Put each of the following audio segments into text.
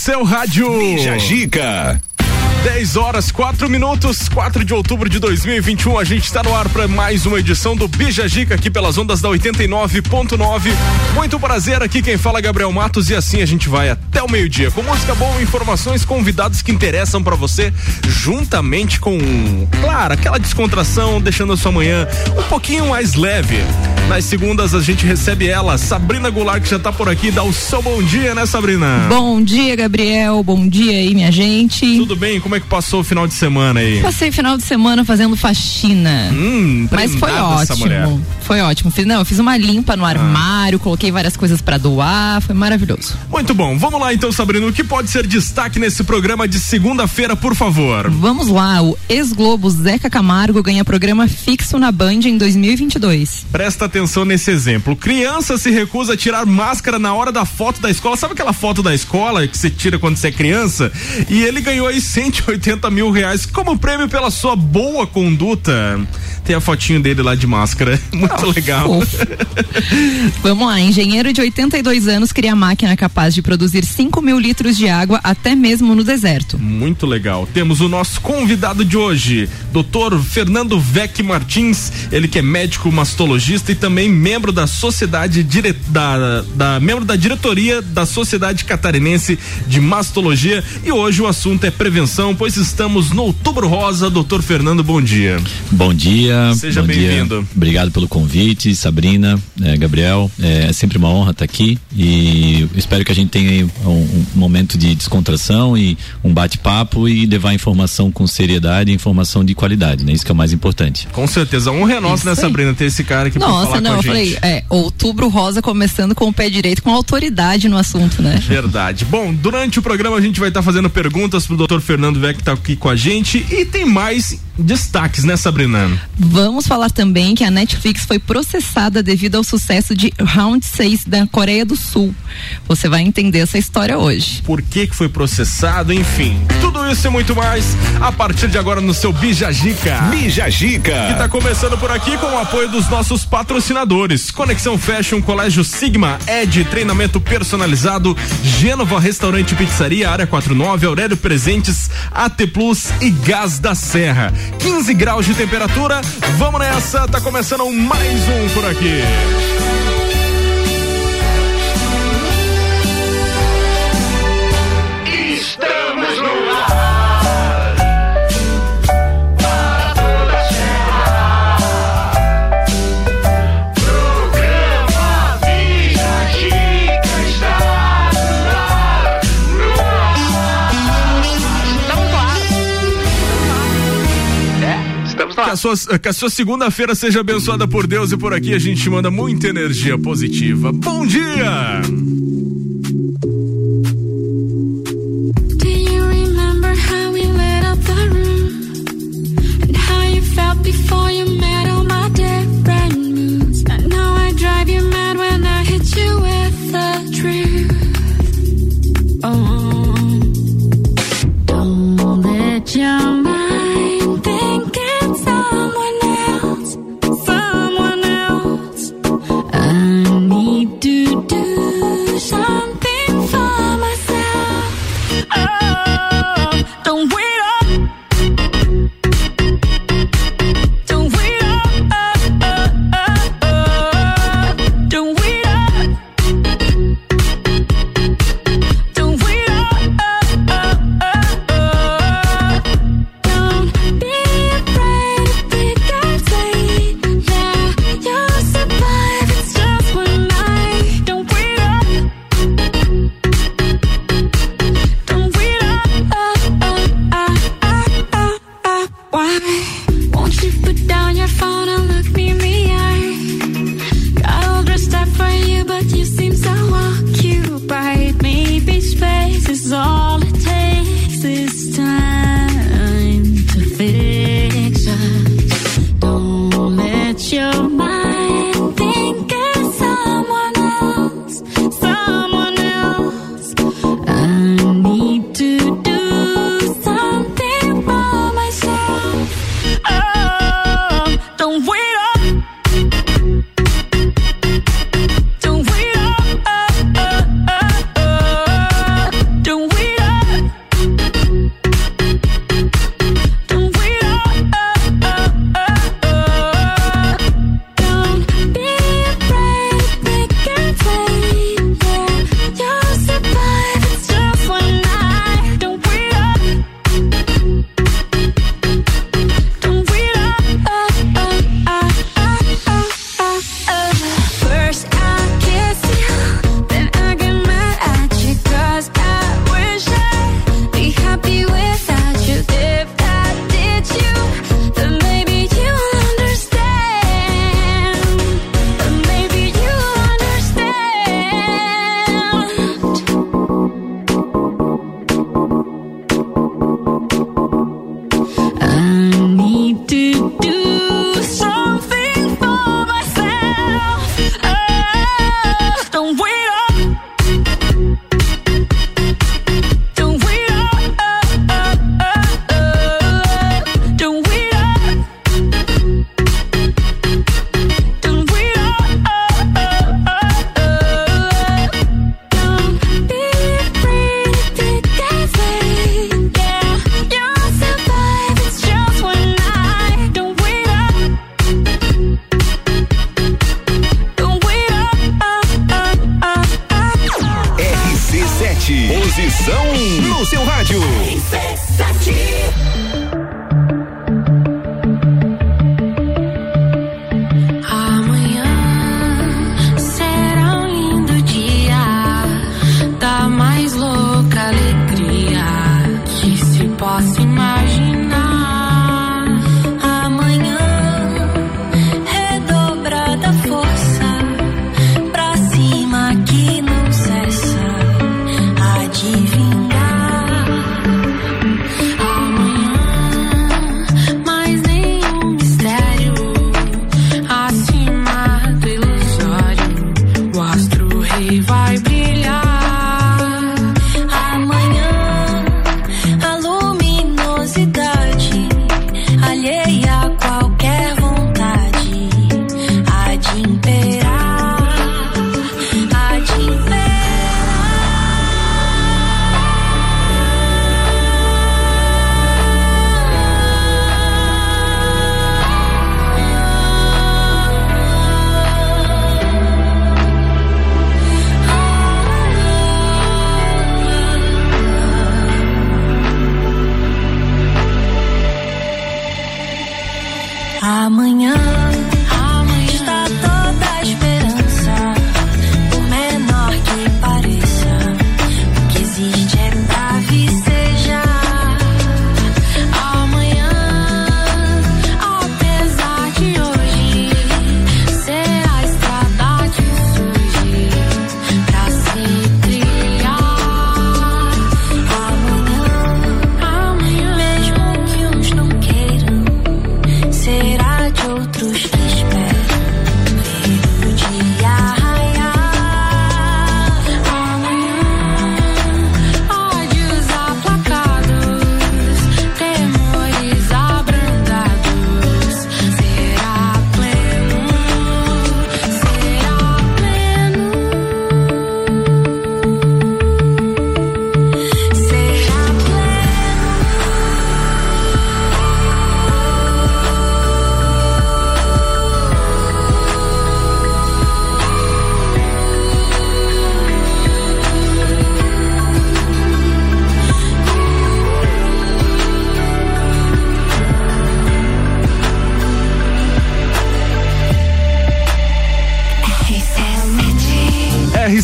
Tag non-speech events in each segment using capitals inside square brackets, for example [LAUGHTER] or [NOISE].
seu rádio. Bija Gica. 10 horas, 4 minutos, 4 de outubro de 2021. A gente está no ar para mais uma edição do Bija Gica aqui pelas ondas da 89.9. Muito prazer aqui, quem fala é Gabriel Matos e assim a gente vai até o meio-dia com música boa, informações, convidados que interessam para você, juntamente com, claro, aquela descontração, deixando a sua manhã um pouquinho mais leve. Nas segundas a gente recebe ela, Sabrina Goulart, que já tá por aqui. Dá o seu bom dia, né, Sabrina? Bom dia, Gabriel. Bom dia aí, minha gente. Tudo bem? Como é que passou o final de semana aí? Passei final de semana fazendo faxina. Hum, Mas foi ótimo. Foi ótimo. Fiz, não, eu fiz uma limpa no armário, ah. coloquei várias coisas para doar. Foi maravilhoso. Muito bom. Vamos lá então, Sabrina. O que pode ser destaque nesse programa de segunda-feira, por favor? Vamos lá. O ex-Globo Zeca Camargo ganha programa fixo na Band em 2022. Presta atenção nesse exemplo. Criança se recusa a tirar máscara na hora da foto da escola. Sabe aquela foto da escola que você tira quando você é criança? E ele ganhou aí 180 mil reais como prêmio pela sua boa conduta. Tem a fotinho dele lá de máscara. [LAUGHS] Muito oh, legal. [LAUGHS] Vamos lá. Engenheiro de 82 anos cria máquina capaz de produzir 5 mil litros de água até mesmo no deserto. Muito legal. Temos o nosso convidado de hoje, Dr. Fernando Vec Martins. Ele que é médico mastologista e também membro da sociedade dire... da, da membro da diretoria da Sociedade Catarinense de Mastologia. E hoje o assunto é prevenção, pois estamos no Outubro Rosa. Doutor Fernando, bom dia. Bom dia. Seja bem-vindo. Obrigado pelo convite, Sabrina, é, Gabriel. É sempre uma honra estar aqui e espero que a gente tenha um, um momento de descontração e um bate-papo e levar informação com seriedade e informação de qualidade, né? Isso que é o mais importante. Com certeza. A honra é nossa, né, Sabrina, ter esse cara aqui Nossa, falar não, com a eu falei, é, outubro rosa começando com o pé direito, com autoridade no assunto, né? Verdade. Bom, durante o programa a gente vai estar tá fazendo perguntas pro doutor Fernando Vec que tá aqui com a gente e tem mais destaques, né, Sabrina? Vamos falar também que a Netflix foi processada devido ao sucesso de Round 6 da Coreia do Sul. Você vai entender essa história hoje. Por que que foi processado, enfim. Tudo isso e muito mais a partir de agora no seu Bijagica. Bijagica. Que tá começando por aqui com o apoio dos nossos patrocinadores. Conexão Fashion, Colégio Sigma, Ed, treinamento personalizado, Gênova Restaurante Pizzaria, Área 49, Aurélio Presentes, AT Plus e Gás da Serra. 15 graus de temperatura. Vamos nessa, tá começando mais um por aqui. Que a sua, que a sua segunda-feira seja abençoada por Deus e por aqui a gente manda muita energia positiva. Bom dia! before you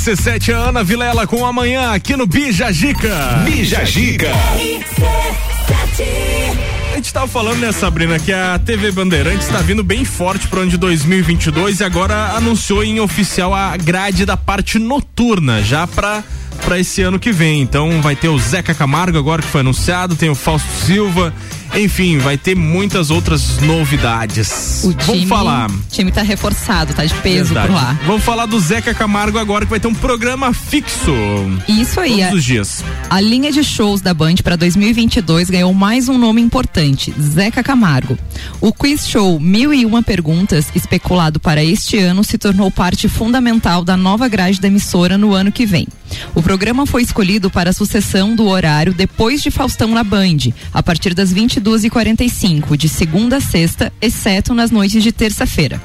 RC7 a Ana Vilela com amanhã aqui no Bija Gica. Bija Gica. A gente tava falando, né, Sabrina, que a TV Bandeirantes está vindo bem forte pro ano de 2022 e agora anunciou em oficial a grade da parte noturna, já pra, pra esse ano que vem. Então vai ter o Zeca Camargo agora que foi anunciado, tem o Fausto Silva, enfim, vai ter muitas outras novidades. O Vamos time, falar. time tá reforçado, tá de peso Verdade. por lá. Vamos falar do Zeca Camargo agora que vai ter um programa fixo. Isso aí, Todos a, os dias. a linha de shows da Band para 2022 ganhou mais um nome importante, Zeca Camargo. O quiz show Mil e Uma Perguntas, especulado para este ano, se tornou parte fundamental da nova grade da emissora no ano que vem. O programa foi escolhido para a sucessão do horário depois de Faustão na Band, a partir das 22h45, de segunda a sexta, exceto nas noites de terça-feira.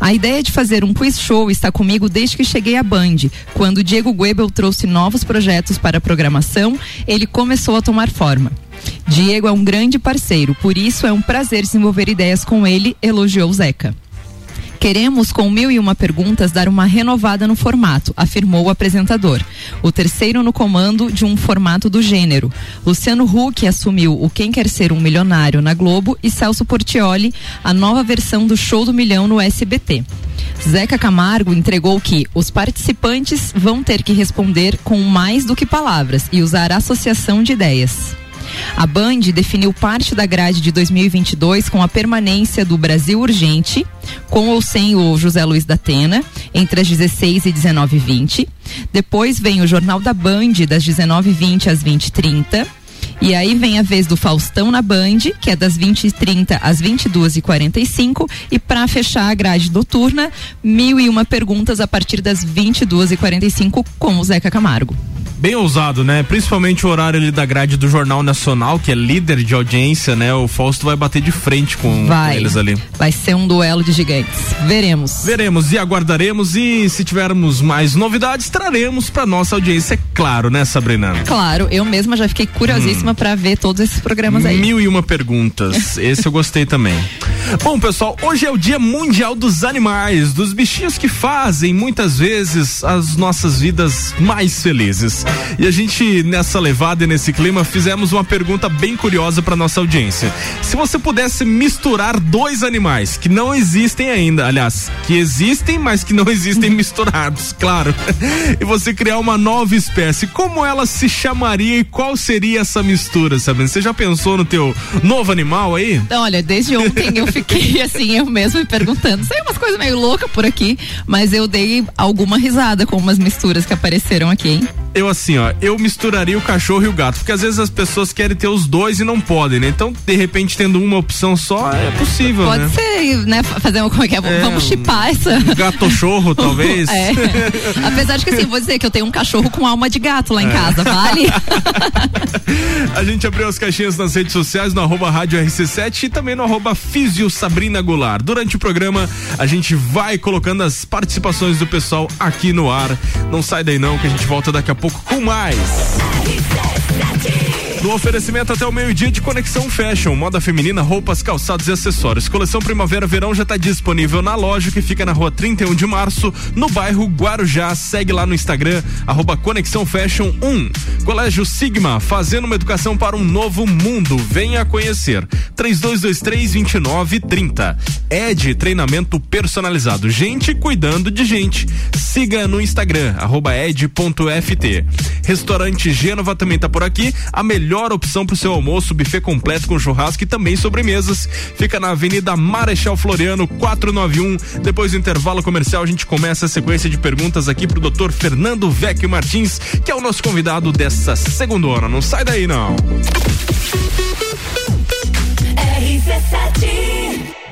A ideia de fazer um quiz show está comigo desde que cheguei à Band. Quando Diego Goebel trouxe novos projetos para a programação, ele começou a tomar forma. Diego é um grande parceiro, por isso é um prazer desenvolver ideias com ele, elogiou Zeca. Queremos, com mil e uma perguntas, dar uma renovada no formato, afirmou o apresentador. O terceiro no comando de um formato do gênero. Luciano Huck assumiu o Quem Quer Ser um Milionário na Globo e Celso Portioli a nova versão do Show do Milhão no SBT. Zeca Camargo entregou que os participantes vão ter que responder com mais do que palavras e usar associação de ideias. A Band definiu parte da grade de 2022 com a permanência do Brasil Urgente, com ou sem o José Luiz da Atena, entre as 16 e 19h20. Depois vem o Jornal da Band, das 19h20 às 20h30. E aí vem a vez do Faustão na Band, que é das 20h30 às 22h45. E para fechar a grade noturna, mil e uma perguntas a partir das 22h45 com o Zeca Camargo. Bem ousado, né? Principalmente o horário ali da grade do Jornal Nacional, que é líder de audiência, né? O Fausto vai bater de frente com, com Vai. eles ali. Vai ser um duelo de gigantes. Veremos. Veremos e aguardaremos e se tivermos mais novidades, traremos pra nossa audiência, é claro, né, Sabrina? Claro, eu mesma já fiquei curiosíssima pra ver todos esses programas aí. Mil e uma perguntas. Esse eu gostei também. [LAUGHS] Bom, pessoal, hoje é o Dia Mundial dos Animais, dos bichinhos que fazem muitas vezes as nossas vidas mais felizes. [LAUGHS] E a gente, nessa levada e nesse clima, fizemos uma pergunta bem curiosa para nossa audiência. Se você pudesse misturar dois animais que não existem ainda, aliás, que existem, mas que não existem [LAUGHS] misturados, claro, [LAUGHS] e você criar uma nova espécie, como ela se chamaria e qual seria essa mistura, Sabrina? Você já pensou no teu novo animal aí? Então, olha, desde ontem eu fiquei assim, eu mesma me perguntando. Sei umas coisas meio loucas por aqui, mas eu dei alguma risada com umas misturas que apareceram aqui, hein? Eu assim, ó, eu misturaria o cachorro e o gato, porque às vezes as pessoas querem ter os dois e não podem, né? Então, de repente, tendo uma opção só, é possível, Pode né? ser, né? Fazer uma, como é que é? É, Vamos um- chipar essa. Gatochorro, [LAUGHS] talvez. É. Apesar de que assim, vou dizer que eu tenho um cachorro com alma de gato lá em casa, vale? [LAUGHS] A gente abriu as caixinhas nas redes sociais, no arroba rádio RC7 e também no arroba Físio Sabrina Goulart. Durante o programa, a gente vai colocando as participações do pessoal aqui no ar. Não sai daí não, que a gente volta daqui a pouco com mais. No oferecimento até o meio-dia de Conexão Fashion, moda feminina, roupas, calçados e acessórios. Coleção Primavera-Verão já está disponível na loja que fica na rua 31 de março, no bairro Guarujá. Segue lá no Instagram, arroba Conexão Fashion 1. Colégio Sigma, fazendo uma educação para um novo mundo. Venha conhecer. 3223-2930. Ed Treinamento Personalizado. Gente cuidando de gente. Siga no Instagram, arroba ed.ft. Restaurante Gênova também tá por aqui. A melhor opção para o seu almoço, buffet completo com churrasco e também sobremesas. Fica na Avenida Marechal Floriano, 491. Depois do intervalo comercial, a gente começa a sequência de perguntas aqui pro Dr. Fernando Vecchio Martins, que é o nosso convidado dessa segunda hora. Não sai daí, não.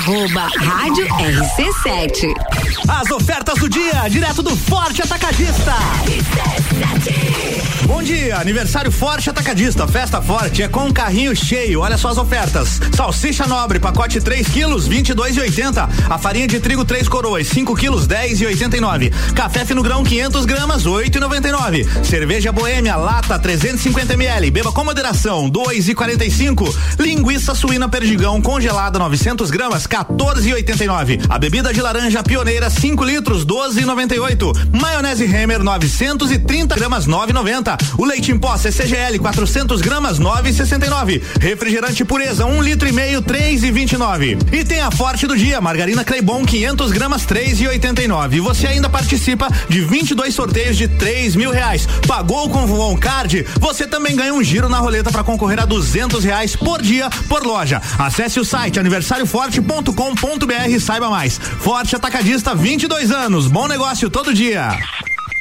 Arroba Rádio RC7. As ofertas do dia, direto do Forte Atacadista. Bom dia, aniversário Forte Atacadista, festa forte é com um carrinho cheio. Olha só as ofertas: salsicha nobre, pacote 3 quilos, 22,80. A farinha de trigo 3 coroas, 5 quilos, 10,89. Café fino grão 500 gramas, 8,99. Cerveja Boêmia lata 350 ml, beba com moderação, 2,45. Linguiça suína perdigão congelada 900 gramas, 14,89. A bebida de laranja pioneira 5 litros, 12,98. Maionese Hammer 930 gramas, 9,90. O leite em pó CCGL 400 gramas 9,69. Refrigerante pureza 1 litro e meio 3,29. E tem a forte do dia margarina Cleibon 500 gramas 3,89. E você ainda participa de 22 sorteios de 3 mil reais. Pagou com o Card? Você também ganha um giro na roleta para concorrer a 200 reais por dia por loja. Acesse o site aniversarioforte.com.br e saiba mais. Forte Atacadista 22 anos. Bom negócio todo dia.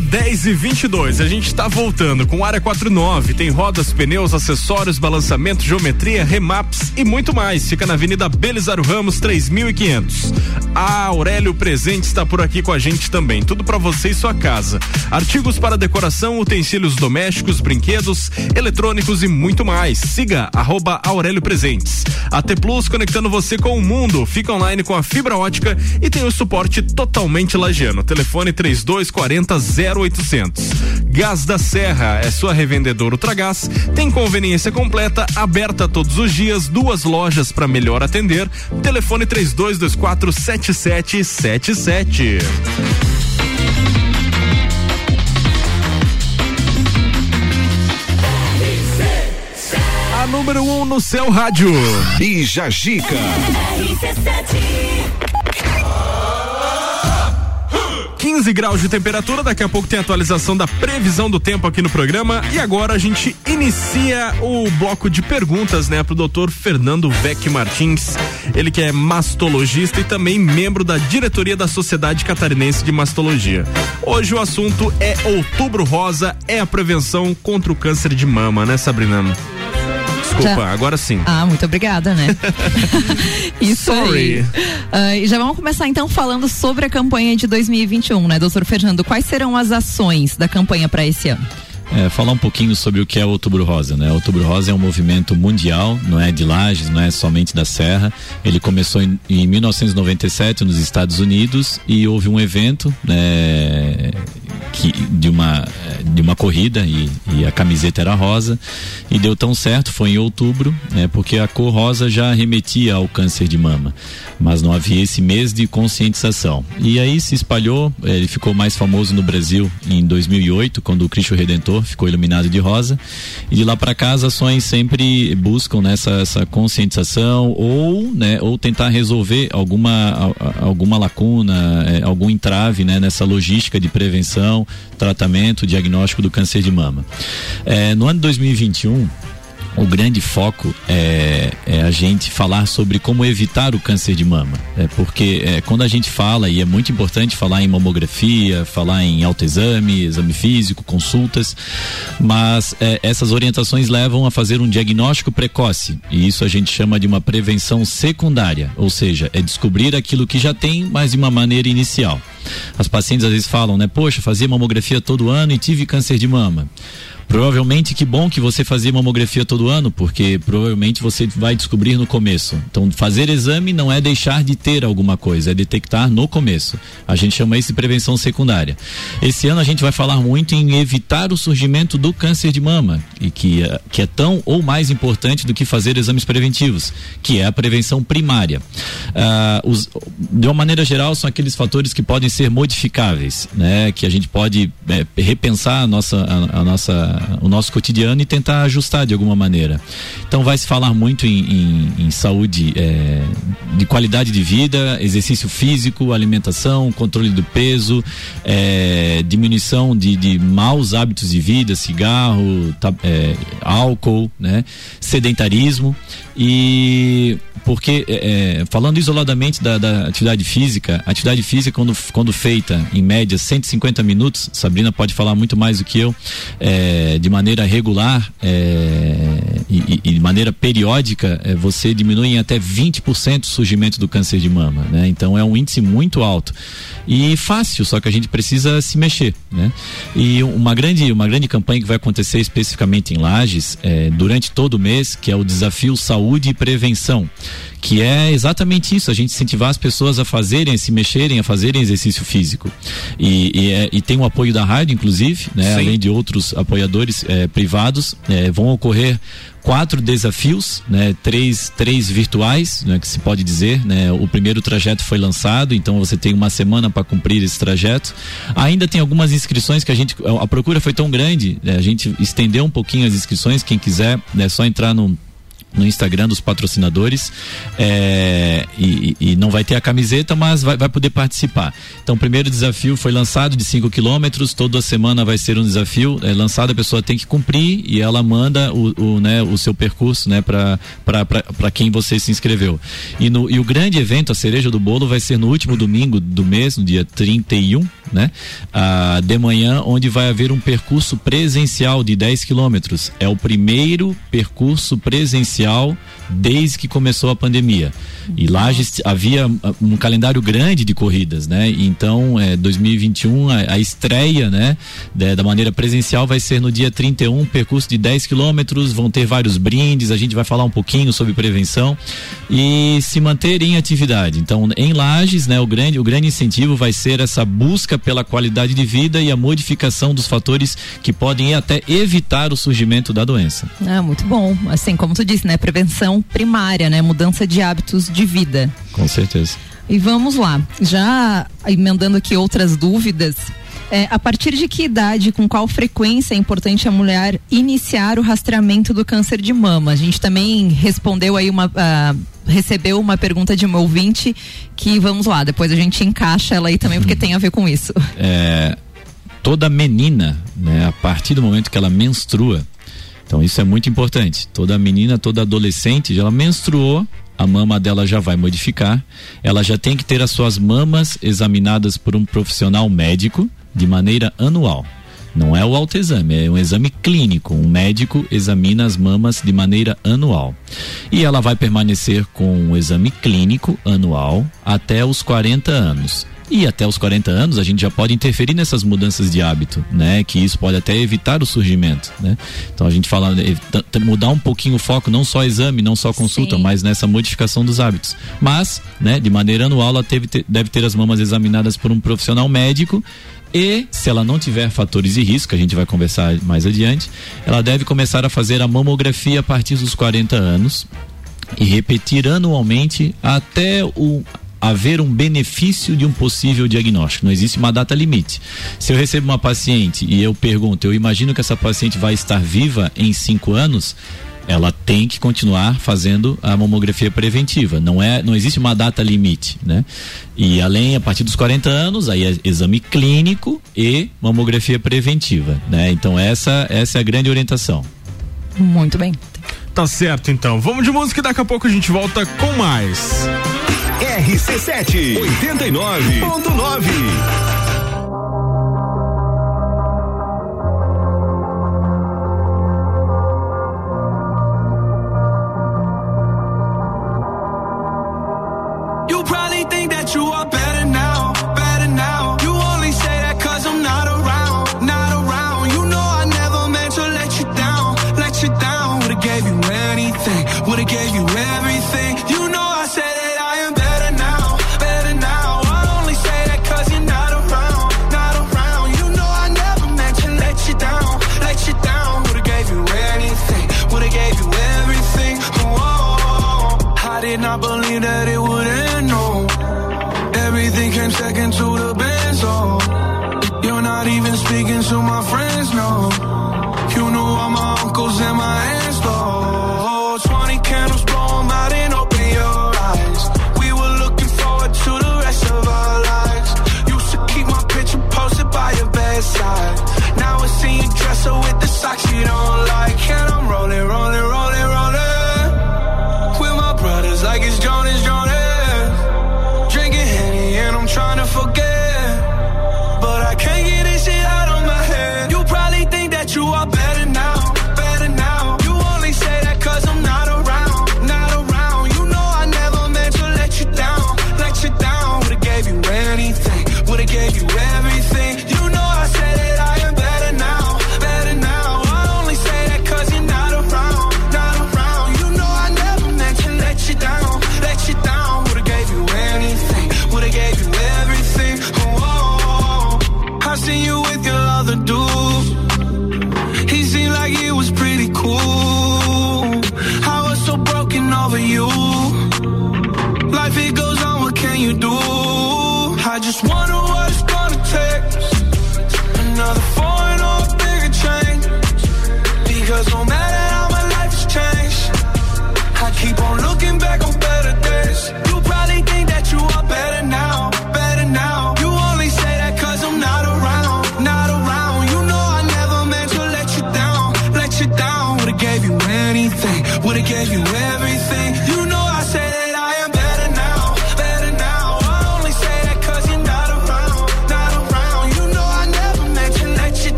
10 e 22. A gente está voltando com área 49. Tem rodas, pneus, acessórios, balançamento, geometria, remaps e muito mais. Fica na Avenida Belisário Ramos 3500. A Aurélio Presente está por aqui com a gente também. Tudo para você e sua casa. Artigos para decoração, utensílios domésticos, brinquedos, eletrônicos e muito mais. Siga arroba Aurélio Presentes. AT Plus conectando você com o mundo. Fica online com a fibra ótica e tem o suporte totalmente lagiano. Telefone 3240 0800. Gás da Serra é sua revendedora Ultragás. Tem conveniência completa, aberta todos os dias, duas lojas para melhor atender. Telefone 3224 7777. A número 1 um no seu rádio. Bija Gica. 15 graus de temperatura, daqui a pouco tem atualização da previsão do tempo aqui no programa. E agora a gente inicia o bloco de perguntas, né, pro doutor Fernando Vec Martins. Ele que é mastologista e também membro da diretoria da Sociedade Catarinense de Mastologia. Hoje o assunto é Outubro Rosa, é a prevenção contra o câncer de mama, né, Sabrina? Desculpa, Já- agora sim. Ah, muito obrigada, né? [LAUGHS] [LAUGHS] Isso Sorry. aí. Ah, e já vamos começar então falando sobre a campanha de 2021, né, doutor Fernando? Quais serão as ações da campanha para esse ano? É, falar um pouquinho sobre o que é o Outubro Rosa, né? O Outubro Rosa é um movimento mundial, não é de Lages, não é somente da Serra. Ele começou em, em 1997 nos Estados Unidos e houve um evento, né, que, de uma de uma corrida e, e a camiseta era rosa e deu tão certo, foi em outubro, né? Porque a cor rosa já remetia ao câncer de mama, mas não havia esse mês de conscientização. E aí se espalhou, eh, ele ficou mais famoso no Brasil em 2008, quando o Cristo Redentor ficou iluminado de rosa. E de lá para cá as ações sempre buscam nessa essa conscientização ou, né, ou tentar resolver alguma alguma lacuna, eh, algum entrave, né, nessa logística de prevenção, tratamento, diagnóstico do câncer de mama. Eh, no ano de 2021 o grande foco é, é a gente falar sobre como evitar o câncer de mama. É porque é, quando a gente fala, e é muito importante falar em mamografia, falar em autoexame, exame físico, consultas, mas é, essas orientações levam a fazer um diagnóstico precoce. E isso a gente chama de uma prevenção secundária, ou seja, é descobrir aquilo que já tem, mas de uma maneira inicial. As pacientes às vezes falam, né? Poxa, fazia mamografia todo ano e tive câncer de mama. Provavelmente que bom que você fazia mamografia todo ano, porque provavelmente você vai descobrir no começo. Então, fazer exame não é deixar de ter alguma coisa, é detectar no começo. A gente chama isso de prevenção secundária. Esse ano a gente vai falar muito em evitar o surgimento do câncer de mama, e que, é- que é tão ou mais importante do que fazer exames preventivos, que é a prevenção primária. Ah, os- de uma maneira geral, são aqueles fatores que podem ser modificáveis, né? Que a gente pode eh, repensar a nossa, a, a nossa, o nosso cotidiano e tentar ajustar de alguma maneira. Então vai se falar muito em, em- em saúde eh, de qualidade de vida, exercício físico, alimentação, controle do peso, eh, diminuição de, de maus hábitos de vida, cigarro, eh, álcool, né? Sedentarismo e porque eh, eh, falando isoladamente da, da atividade física, a atividade física quando, quando feita em média 150 minutos, Sabrina pode falar muito mais do que eu, eh, de maneira regular eh, e, e de maneira periódica, é, você diminui em até 20% o surgimento do câncer de mama, né? Então é um índice muito alto e fácil, só que a gente precisa se mexer, né? E uma grande, uma grande campanha que vai acontecer especificamente em Lages é, durante todo o mês, que é o desafio saúde e prevenção, que é exatamente isso, a gente incentivar as pessoas a fazerem, a se mexerem, a fazerem exercício físico. E, e, é, e tem o apoio da rádio, inclusive, né? Além de outros apoiadores é, privados, é, vão ocorrer quatro desafios, né? Três, três virtuais, né? Que se pode dizer, né? O primeiro trajeto foi lançado, então você tem uma semana para cumprir esse trajeto. Ainda tem algumas inscrições que a gente, a procura foi tão grande, né? a gente estendeu um pouquinho as inscrições. Quem quiser, é né? só entrar no no Instagram dos patrocinadores é, e, e, não vai ter a camiseta, mas vai, vai poder participar. Então, o primeiro desafio foi lançado de 5 quilômetros, toda semana vai ser um desafio é, lançado, a pessoa tem que cumprir e ela manda o, o, né, o seu percurso né, para quem você se inscreveu. E, no, e o grande evento, a cereja do bolo, vai ser no último domingo do mês, no dia 31, né, ah, de manhã, onde vai haver um percurso presencial de 10 quilômetros. É o primeiro percurso presencial desde que começou a pandemia. E lá havia ah, um calendário grande de corridas, né? Então, é, 2021, a, a estreia, né, de, da maneira presencial vai ser no dia 31, percurso de 10 quilômetros, vão ter vários brindes, a gente vai falar um pouquinho sobre prevenção e se manter em atividade. Então, em Lages, né, o grande, o grande incentivo vai ser essa busca pela qualidade de vida e a modificação dos fatores que podem até evitar o surgimento da doença. Ah, muito bom. Assim, como tu disse, né, prevenção primária, né, mudança de hábitos de vida. Com certeza. E vamos lá, já emendando aqui outras dúvidas. É, a partir de que idade, com qual frequência é importante a mulher iniciar o rastreamento do câncer de mama? A gente também respondeu aí uma. Uh, recebeu uma pergunta de um ouvinte que vamos lá, depois a gente encaixa ela aí também, porque tem a ver com isso. É, toda menina, né, a partir do momento que ela menstrua, então isso é muito importante. Toda menina, toda adolescente, ela menstruou, a mama dela já vai modificar. Ela já tem que ter as suas mamas examinadas por um profissional médico de maneira anual. Não é o autoexame, é um exame clínico. Um médico examina as mamas de maneira anual. E ela vai permanecer com um exame clínico anual até os 40 anos. E até os 40 anos a gente já pode interferir nessas mudanças de hábito, né? Que isso pode até evitar o surgimento, né? Então a gente fala mudar um pouquinho o foco, não só exame, não só consulta, Sim. mas nessa modificação dos hábitos. Mas, né, de maneira anual ela teve, deve ter as mamas examinadas por um profissional médico e se ela não tiver fatores de risco, a gente vai conversar mais adiante, ela deve começar a fazer a mamografia a partir dos 40 anos e repetir anualmente até o haver um benefício de um possível diagnóstico. Não existe uma data limite. Se eu recebo uma paciente e eu pergunto, eu imagino que essa paciente vai estar viva em cinco anos, ela tem que continuar fazendo a mamografia preventiva. Não é, não existe uma data limite, né? E além a partir dos 40 anos, aí é exame clínico e mamografia preventiva, né? Então essa essa é a grande orientação. Muito bem. Tá certo então. Vamos de música e daqui a pouco a gente volta com mais. RC7 89.9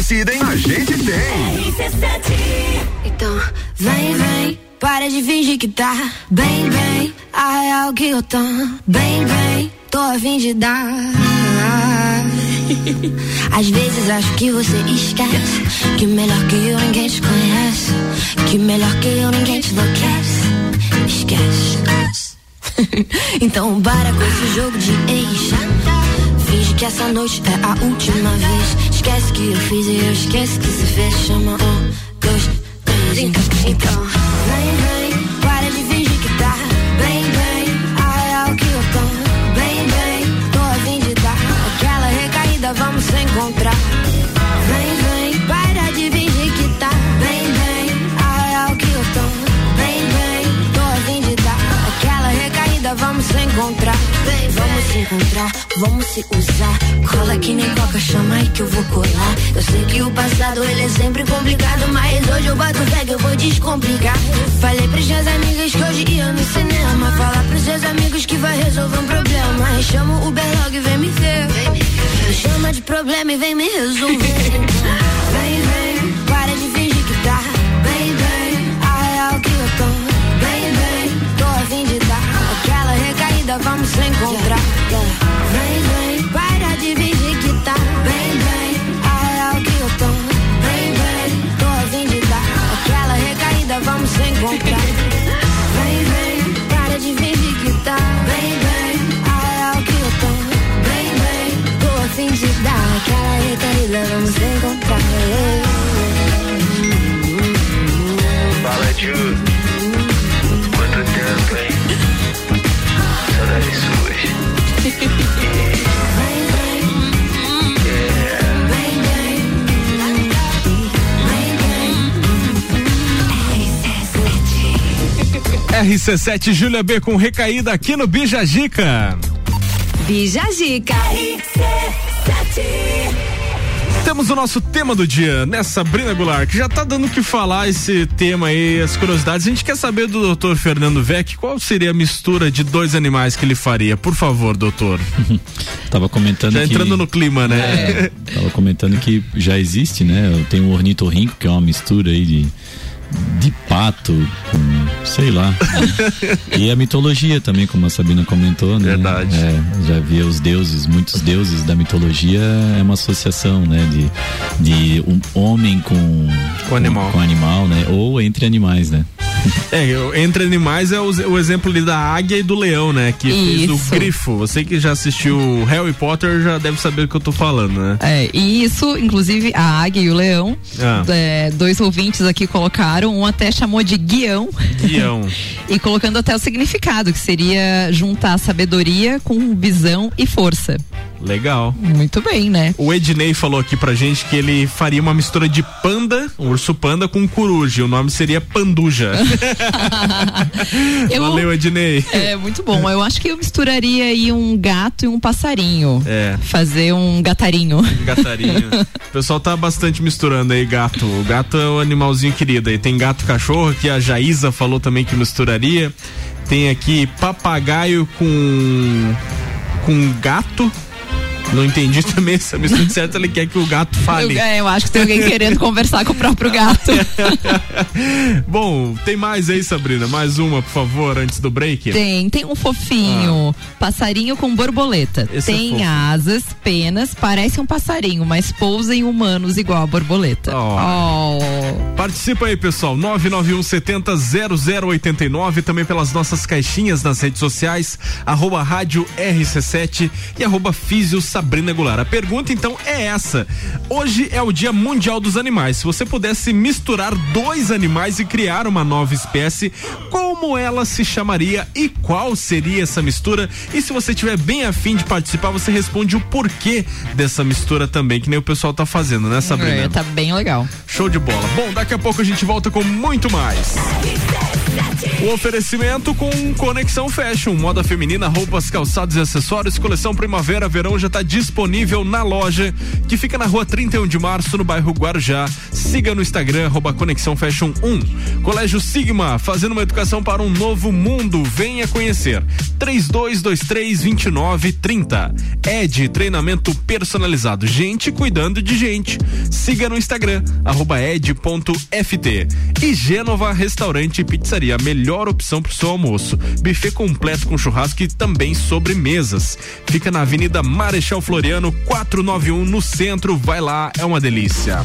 decidem, a gente tem. Então, vem, vem, para de fingir que tá bem, bem. A real que eu tô bem, bem, tô a fim de dar. [LAUGHS] Às vezes acho que você esquece que melhor que eu ninguém te conhece, que melhor que eu ninguém te enlouquece. Esquece. [LAUGHS] então para com esse jogo de ex. Finge que essa noite é a última vez. Esquece que eu fiz e eu esqueço que se fez. Chama um, dois, três. Então, então vem, vem, para de fingir que tá bem, bem. A real que eu tô bem, bem. Tô a fim de dar aquela recaída, vamos se encontrar. Vem, vem, para de fingir que tá bem, bem. A real que eu tô bem, bem. Tô a fim de dar aquela recaída, vamos se encontrar. Vamos se encontrar, vamos se usar. Cola que nem coca, chama aí que eu vou colar. Eu sei que o passado ele é sempre complicado, mas hoje eu bato fé que eu vou descomplicar. Falei pros seus amigos que hoje ia no cinema. Falar pros seus amigos que vai resolver um problema. Chama o Uberlog e vem me ver. Chama de problema e vem me resolver. Recaída, vamos se encontrar. Vem, vem, para de fingir que tá bem, bem. A real que eu tô bem, bem. Tô a fim de dar aquela recaída, vamos se encontrar. Vem, vem, para de fingir que tá bem, bem. A real que eu tô bem, bem. Tô a fim de dar aquela recaída, vamos se encontrar. Fala, Ju. RC7 Júlia B com recaída aqui no Bijagica. Bijagica. Temos o nosso tema do dia, né, Sabrina Goulart, que já tá dando o que falar esse tema aí, as curiosidades. A gente quer saber do doutor Fernando Vec qual seria a mistura de dois animais que ele faria. Por favor, doutor. [LAUGHS] Tava comentando Já que... entrando no clima, né? É, tava comentando que já existe, né? Tem o ornitorrinco, que é uma mistura aí de de pato com, sei lá. [LAUGHS] e a mitologia também, como a Sabina comentou, né? Verdade. É, já via os deuses, muitos deuses da mitologia é uma associação, né? De, de um homem com Com animal. com, animal, né? Ou entre animais, né? É, eu- entre animais é o, o exemplo ali da águia e do leão, né? Que fez o Isso. grifo. Você que já assistiu Harry Potter já deve saber o que eu tô falando, né? É, e isso, inclusive, a águia e o leão, Ah. é, dois ouvintes aqui colocaram, um até chamou de guião. Guião. [LAUGHS] e colocando até o significado, que seria juntar sabedoria com visão e força. Legal. Muito bem, né? O Ednei falou aqui pra gente que ele faria uma mistura de panda, um urso panda com coruja. O nome seria Panduja. [LAUGHS] [LAUGHS] Eu- Valeu, Ednei. É muito bom. Eu acho que eu misturaria aí um gato e um passarinho. É. Fazer um gatarinho. Gatarinho. [LAUGHS] O pessoal tá bastante misturando aí gato. O gato é o animalzinho querido. Aí tem gato cachorro, que a Jaísa falou também que misturaria. Tem aqui papagaio com. com gato. Não entendi também essa mistura certa. Ele quer que o gato Eu, fale. é, eu acho que tem alguém querendo [LAUGHS] conversar com o próprio gato. [LAUGHS] Bom, tem mais aí, Sabrina? Mais uma, por favor, antes do break? Tem, tem um fofinho, passarinho com borboleta. Ah. Esse é tem fofo. asas, penas, parece um passarinho, mas pousa em humanos igual a borboleta. Oh. Oh. Participa aí, pessoal. 991 70 0089, também pelas nossas caixinhas nas redes sociais, arroba rádio RC7 e arroba Físio Sabrina Goulart. A pergunta então é essa. Hoje é o Dia Mundial dos Animais. Se você pudesse misturar dois animais e criar uma nova espécie, como ela se chamaria e qual seria essa mistura? E se você tiver bem afim de participar, você responde o porquê dessa mistura também, que nem o pessoal tá fazendo, né, Sabrina? É, tá bem legal. Show de bola. Bom, daqui a pouco a gente volta com muito mais. O oferecimento com Conexão Fashion, moda feminina, roupas, calçados e acessórios, coleção primavera, verão já está disponível na loja, que fica na rua 31 de março, no bairro Guarujá. Siga no Instagram, arroba Conexão Fashion 1. Colégio Sigma, fazendo uma educação para um novo mundo. Venha conhecer. 3223-2930. Ed, treinamento personalizado. Gente cuidando de gente. Siga no Instagram, arroba ed.ft. E Gênova Restaurante e Pizzaria, a melhor opção para o seu almoço. Buffet completo com churrasco e também sobremesas. Fica na Avenida Marechal Floriano, 491, no centro. Vai lá, é uma delícia.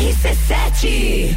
RC7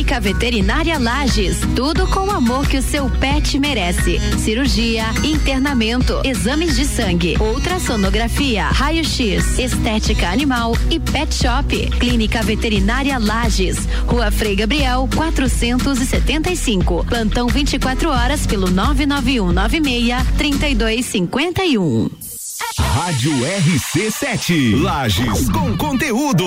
Clínica Veterinária Lages. Tudo com o amor que o seu pet merece. Cirurgia, internamento, exames de sangue, ultrassonografia, raio-x, estética animal e pet shop. Clínica Veterinária Lages. Rua Frei Gabriel, 475. Plantão 24 horas pelo 99196 3251. Rádio RC7. Lages com conteúdo.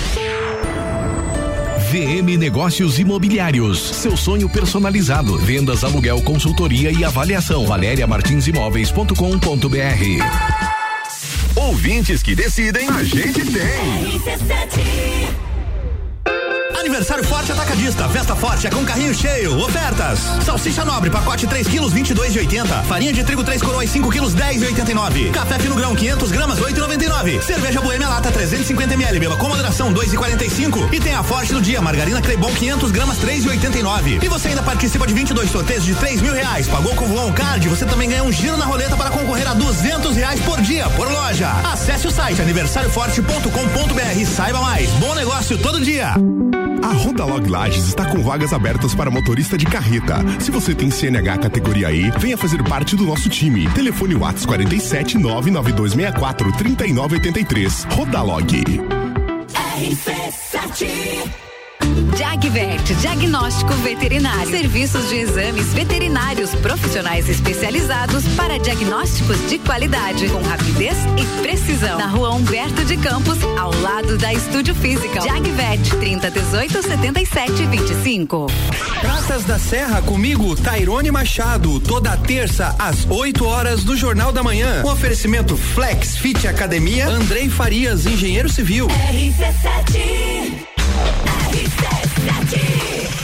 VM Negócios Imobiliários. Seu sonho personalizado. Vendas, aluguel, consultoria e avaliação. valeriamartinsimóveis.com.br. Ouvintes que decidem, a gente tem. Aniversário Forte Atacadista. Festa Forte é com carrinho cheio. Ofertas. Salsicha nobre, pacote 3 quilos, 22,80. Farinha de trigo 3 coroas, 5 quilos, 10,89. Café fino grão, 500 gramas, 8,99. Cerveja Boêmia Lata, 350 ml. Beba com moderação, 2,45. E tem a Forte do dia. Margarina Crebon, 500 gramas, 3,89. E você ainda participa de 22 sorteios de 3 mil reais. Pagou com o Voon Card, você também ganha um giro na roleta para concorrer a 200 reais por dia, por loja. Acesse o site aniversarioforte.com.br e saiba mais. Bom negócio todo dia. A Rodalog Lages está com vagas abertas para motorista de carreta. Se você tem CNH categoria E, venha fazer parte do nosso time. Telefone Whats 47 99264 3983. Rodalog. RC7 Jagvet, diagnóstico veterinário. Serviços de exames veterinários profissionais especializados para diagnósticos de qualidade, com rapidez e precisão. Na rua Humberto de Campos, ao lado da Estúdio Física. Jagvet, 30 18 77 25. Praças da Serra comigo, Tairone Machado, toda terça às 8 horas do Jornal da Manhã. Um oferecimento Flex Fit Academia, Andrei Farias, engenheiro civil. RC7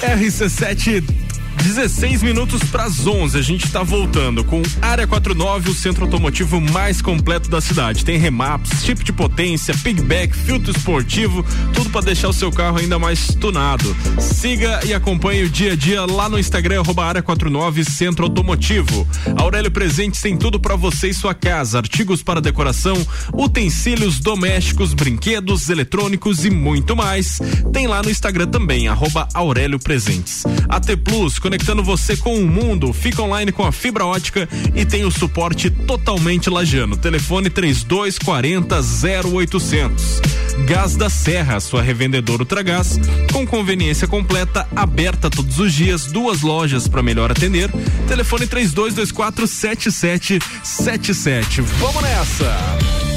RC7 16 minutos para as 11. A gente está voltando com Área 49, o centro automotivo mais completo da cidade. Tem remaps, chip de potência, pigback, filtro esportivo, tudo para deixar o seu carro ainda mais tunado. Siga e acompanhe o dia a dia lá no Instagram Área 49 Centro Automotivo. Aurélio Presentes tem tudo para você e sua casa, artigos para decoração, utensílios domésticos, brinquedos, eletrônicos e muito mais. Tem lá no Instagram também Aurélio Presentes. AT Plus conectando você com o mundo. Fica online com a fibra ótica e tem o suporte totalmente lajano. Telefone 3240 0800. Gás da Serra, sua revendedora Ultragás, com conveniência completa, aberta todos os dias, duas lojas para melhor atender. Telefone 3224 7777. Vamos nessa!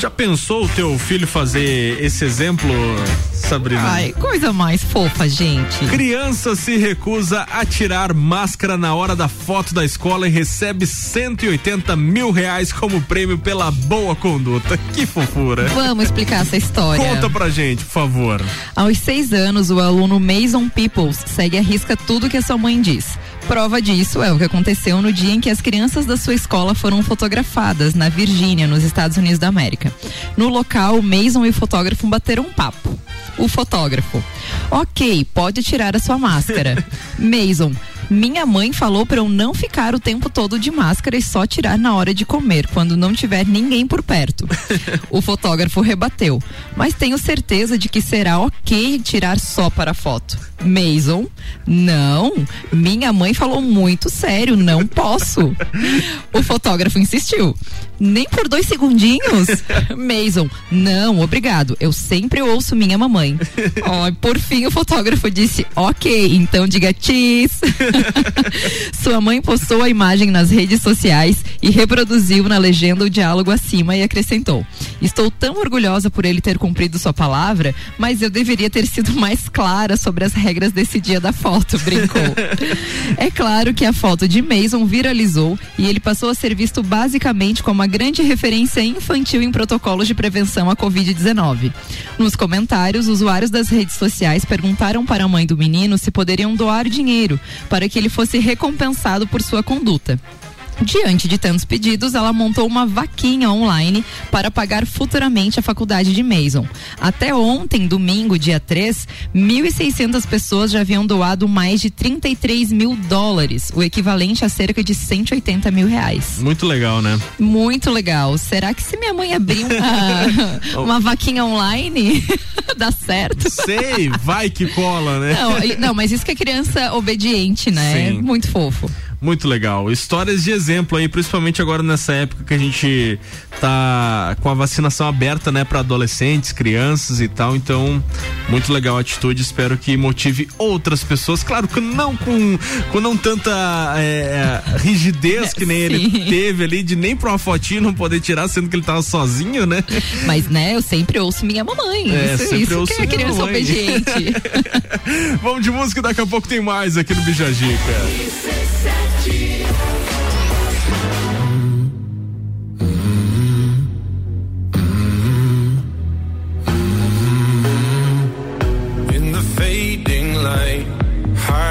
Já pensou o teu filho fazer esse exemplo, Sabrina? Ai, coisa mais fofa, gente. Criança se recusa a tirar máscara na hora da foto da escola e recebe 180 mil reais como prêmio pela boa conduta. [LAUGHS] Que fofura. Vamos explicar essa história. Conta pra gente, por favor. Aos seis anos, o aluno Mason Peoples segue a risca tudo que a sua mãe diz. Prova disso é o que aconteceu no dia em que as crianças da sua escola foram fotografadas na Virgínia, nos Estados Unidos da América. No local, Mason e o fotógrafo bateram um papo. O fotógrafo. Ok, pode tirar a sua máscara. [LAUGHS] Mason. Minha mãe falou para eu não ficar o tempo todo de máscara e só tirar na hora de comer, quando não tiver ninguém por perto. [LAUGHS] o fotógrafo rebateu. Mas tenho certeza de que será ok tirar só para foto. Mason, não. Minha mãe falou muito sério, não posso. [LAUGHS] o fotógrafo insistiu. Nem por dois segundinhos? [LAUGHS] Mason, não, obrigado. Eu sempre ouço minha mamãe. [LAUGHS] Oh, por fim, o fotógrafo disse: Ok, então diga cheese. [LAUGHS] Sua mãe postou a imagem nas redes sociais e reproduziu na legenda o diálogo acima e acrescentou: Estou tão orgulhosa por ele ter cumprido sua palavra, mas eu deveria ter sido mais clara sobre as regras desse dia da foto, brincou. é claro que a foto de Mason viralizou e ele passou a ser visto basicamente como a grande referência infantil em protocolos de prevenção à Covid-19. Nos comentários, usuários das redes sociais perguntaram para a mãe do menino se poderiam doar dinheiro para que ele fosse recompensado por sua conduta. Diante de tantos pedidos, ela montou uma vaquinha online para pagar futuramente a faculdade de Mason. Até ontem, domingo, dia 3, 1.600 pessoas já haviam doado mais de 33 mil dólares, o equivalente a cerca de 180 mil reais. Muito legal, né? Muito legal. Será que se minha mãe abrir uma, [LAUGHS] uma vaquinha online, [LAUGHS] dá certo? Sei, vai que cola, né? Não, não, mas isso que é criança obediente, né? Sim. Muito fofo. Muito legal. Histórias de exemplo aí, principalmente agora nessa época que a gente tá com a vacinação aberta, né, para adolescentes, crianças e tal. Então, muito legal a atitude. Espero que motive outras pessoas. Claro que não com, com não tanta é, é, rigidez [LAUGHS] que nem ele teve ali, de nem pra uma fotinho não poder tirar, sendo que ele tava sozinho, né? [LAUGHS] Mas, né, eu sempre ouço minha mamãe. É, isso sempre isso ouço que é criança mamãe. obediente. [LAUGHS] Vamos de música, daqui a pouco tem mais aqui no Bijagica.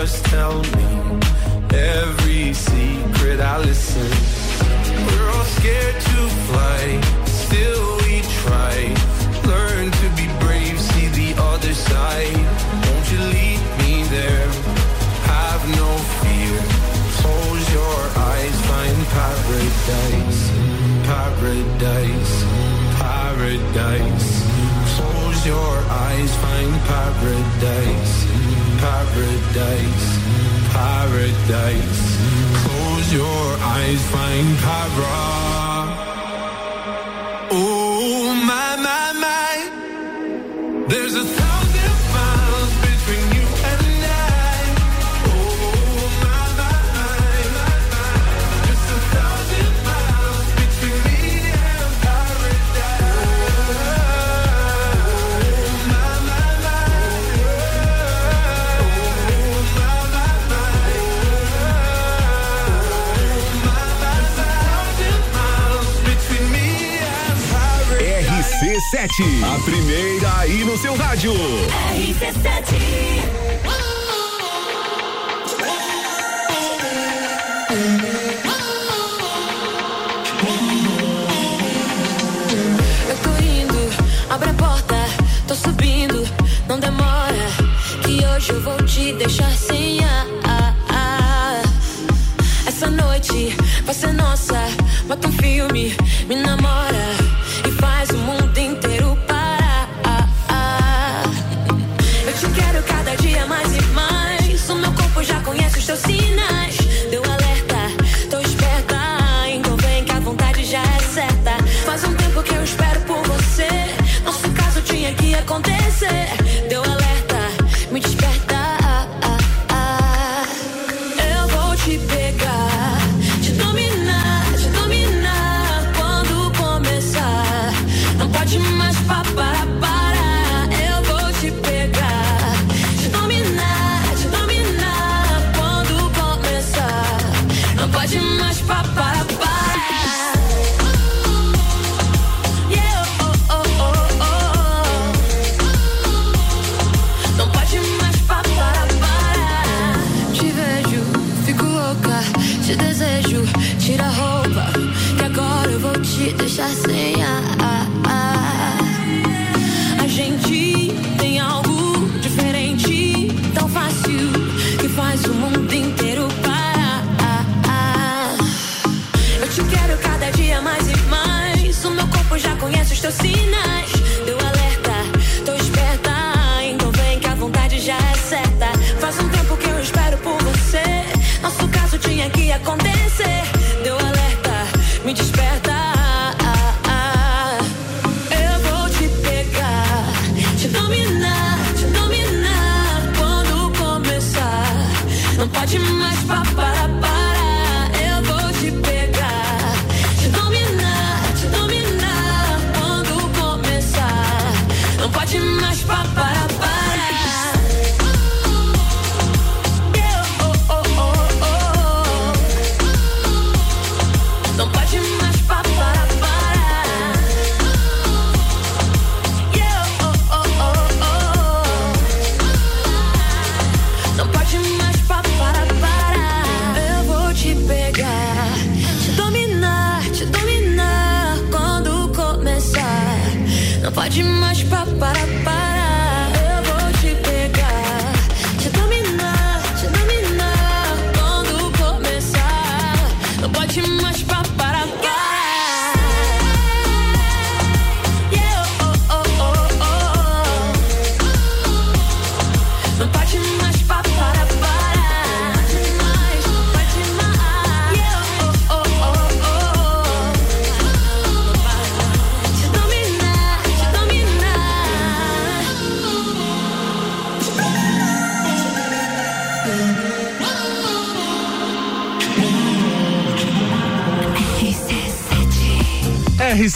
just tell me every secret I listen. We're all scared to fly, still we try. Learn to be brave, see the other side. Won't you lead me there? Have no fear. Close your eyes, find paradise, paradise, paradise. Close your eyes, find paradise paradise, paradise. Close your eyes, find para. Oh my my my, there's a. Th- RC7, a primeira aí no seu rádio. RC7. Abre a porta, tô subindo, não demora. Que hoje eu vou te deixar sem ar. Essa noite vai ser nossa. Bota um filme, me namora.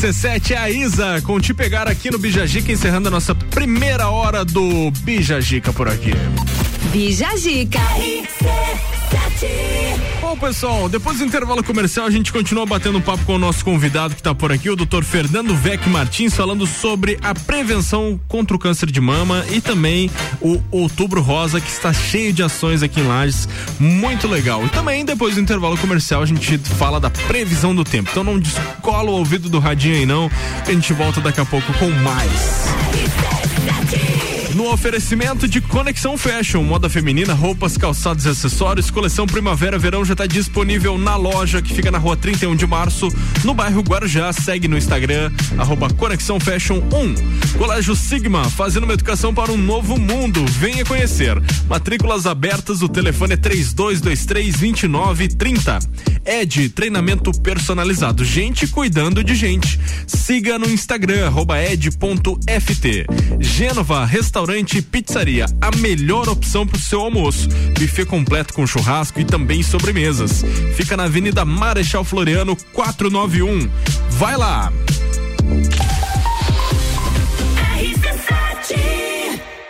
RC7 é a Isa, com Te Pegar aqui no Bijagica, encerrando a nossa primeira hora do Bijagica por aqui. Bijagica. Pessoal, depois do intervalo comercial, a gente continua batendo papo com o nosso convidado que está por aqui, o Dr. Fernando Vec Martins, falando sobre a prevenção contra o câncer de mama e também o Outubro Rosa, que está cheio de ações aqui em Lages. Muito legal. E também, depois do intervalo comercial, a gente fala da previsão do tempo. Então não descola o ouvido do radinho aí, não. A gente volta daqui a pouco com mais. No oferecimento de Conexão Fashion, moda feminina, roupas, calçados e acessórios, coleção Primavera-Verão já está disponível na loja que fica na rua 31 de março, no bairro Guarujá. Segue no Instagram, arroba Conexão Fashion 1. Colégio Sigma, fazendo uma educação para um novo mundo. Venha conhecer. Matrículas abertas, o telefone é 3223-2930. Ed, treinamento personalizado. Gente cuidando de gente. Siga no Instagram, ed.ft. Gênova, restaurante e pizzaria. A melhor opção para o seu almoço. Buffet completo com churrasco e também sobremesas. Fica na Avenida Marechal Floriano 491. Vai lá! She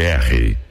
www.radiocidade.com.br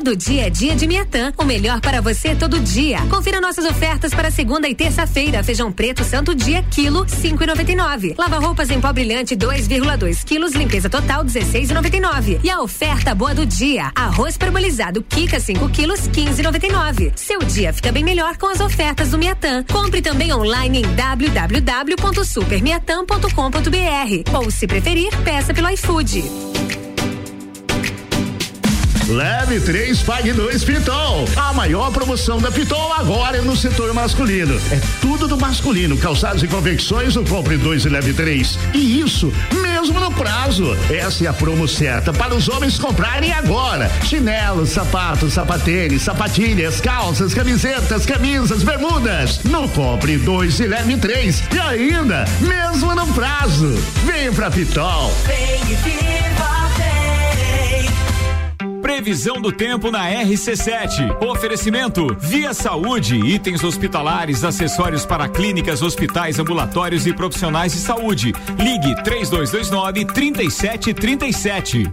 Todo dia é dia de Miatã. O melhor para você todo dia. Confira nossas ofertas para segunda e terça-feira. Feijão preto santo dia, quilo, cinco e noventa e nove. Lava roupas em pó brilhante, 2,2 quilos, limpeza total, 16,99. E a oferta boa do dia. Arroz parabolizado, Kika, 5 quilos, 15,99. Seu dia fica bem melhor com as ofertas do Miatã. Compre também online em www.supermiatã.com.br. Ou, se preferir, peça pelo iFood. Leve 3, pague 2 Pitol. A maior promoção da Pitol agora é no setor masculino. É tudo do masculino. Calçados e confecções, o compre 2 e leve 3. E isso mesmo no prazo. Essa é a promo certa para os homens comprarem agora. Chinelos, sapatos, sapatênis, sapatilhas, calças, camisetas, camisas, bermudas. Não compre 2 e leve 3. E ainda, mesmo no prazo. Vem pra Pitol. Vem e viva. Previsão do tempo na RC7. Oferecimento Via Saúde, itens hospitalares, acessórios para clínicas, hospitais, ambulatórios e profissionais de saúde. Ligue 3229 3737.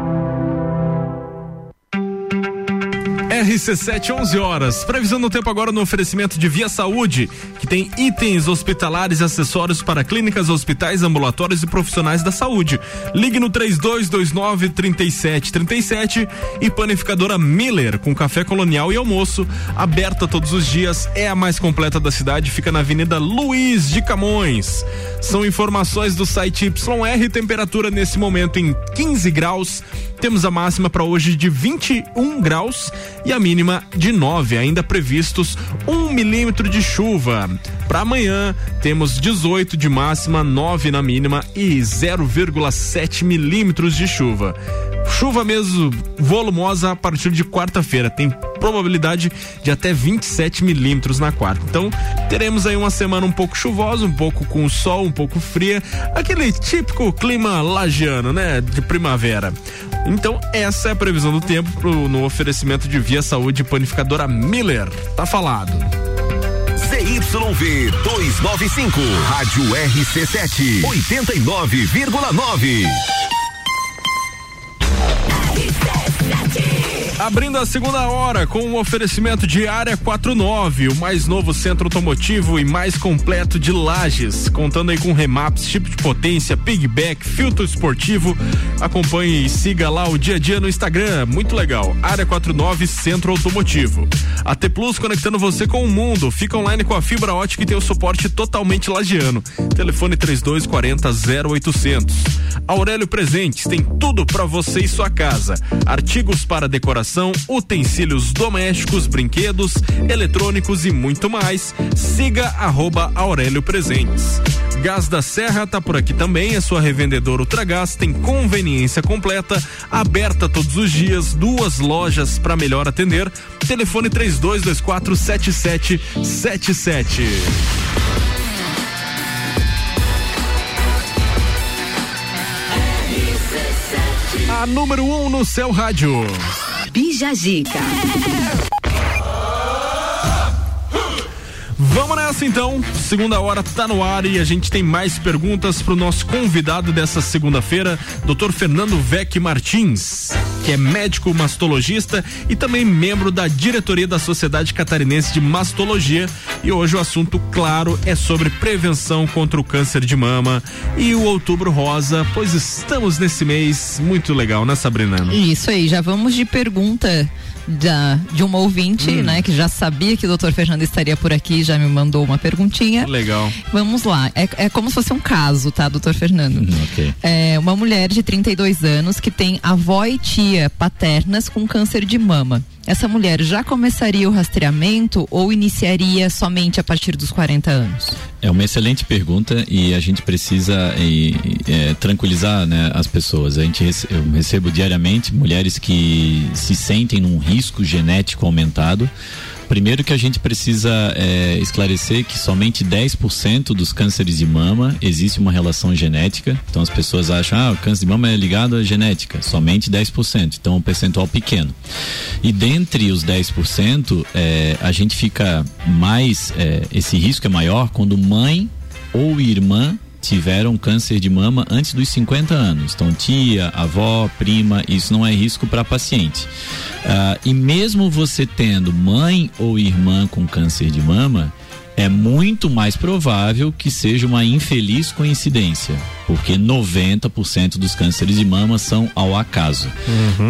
RC7, 11 horas. Previsão do tempo agora no oferecimento de Via Saúde, que tem itens hospitalares e acessórios para clínicas, hospitais, ambulatórios e profissionais da saúde. Ligue no 3229 3737 e panificadora Miller, com café colonial e almoço, aberta todos os dias, é a mais completa da cidade, fica na Avenida Luiz de Camões. São informações do site YR, temperatura nesse momento em 15 graus. Temos a máxima para hoje de 21 graus e a mínima de 9, ainda previstos um milímetro de chuva. Para amanhã, temos 18 de máxima, 9 na mínima e 0,7 milímetros de chuva. Chuva mesmo volumosa a partir de quarta-feira. Tem probabilidade de até 27 milímetros na quarta. Então, teremos aí uma semana um pouco chuvosa, um pouco com sol, um pouco fria, aquele típico clima lagiano, né? De primavera. Então, essa é a previsão do tempo pro, no oferecimento de Via Saúde Panificadora Miller. Tá falado. ZYV 295, Rádio RC7, 89,9. Abrindo a segunda hora com um oferecimento de Área 49, o mais novo centro automotivo e mais completo de lajes, contando aí com remaps, tipo de potência, pigback, filtro esportivo. Acompanhe e siga lá o dia a dia no Instagram, muito legal. Área 49 Centro Automotivo. A T Plus conectando você com o mundo. Fica online com a fibra ótica e tem o suporte totalmente lagiano. Telefone 3240 0800. Aurélio Presentes tem tudo para você e sua casa. Artigos para decoração utensílios domésticos, brinquedos, eletrônicos e muito mais. Siga arroba Aurélio Presentes. Gás da Serra tá por aqui também, é sua revendedora Ultragás, tem conveniência completa, aberta todos os dias, duas lojas para melhor atender. Telefone 3224 7777. A número 1 um no seu rádio. Bija Zica. Vamos nessa então. Segunda hora tá no ar e a gente tem mais perguntas pro nosso convidado dessa segunda-feira, Dr. Fernando Vec Martins, que é médico mastologista e também membro da diretoria da Sociedade Catarinense de Mastologia. E hoje o assunto, claro, é sobre prevenção contra o câncer de mama e o Outubro Rosa, pois estamos nesse mês muito legal, né, Sabrina? Isso aí, já vamos de pergunta da, de uma ouvinte, Hum. né, que já sabia que o doutor Fernando estaria por aqui, já me mandou uma perguntinha. Legal. Vamos lá, é, é como se fosse um caso, tá, doutor Fernando? ok. É uma mulher de 32 anos que tem avó e tia paternas com câncer de mama. Essa mulher já começaria o rastreamento ou iniciaria somente a partir dos 40 anos? É uma excelente pergunta e a gente precisa e, é, tranquilizar né, as pessoas. A gente rece- eu recebo diariamente mulheres que se sentem num risco genético aumentado. Primeiro que a gente precisa é, esclarecer que somente 10% dos cânceres de mama existe uma relação genética. Então as pessoas acham, ah, o câncer de mama é ligado à genética. Somente 10%. Então é um percentual pequeno. E dentre os 10%, é, a gente fica mais. é, esse risco é maior quando mãe ou irmã tiveram câncer de mama antes dos 50 anos. Então, tia, avó, prima, isso não é risco para paciente. Ah, e mesmo você tendo mãe ou irmã com câncer de mama, é muito mais provável que seja uma infeliz coincidência, porque 90% dos cânceres de mama são ao acaso.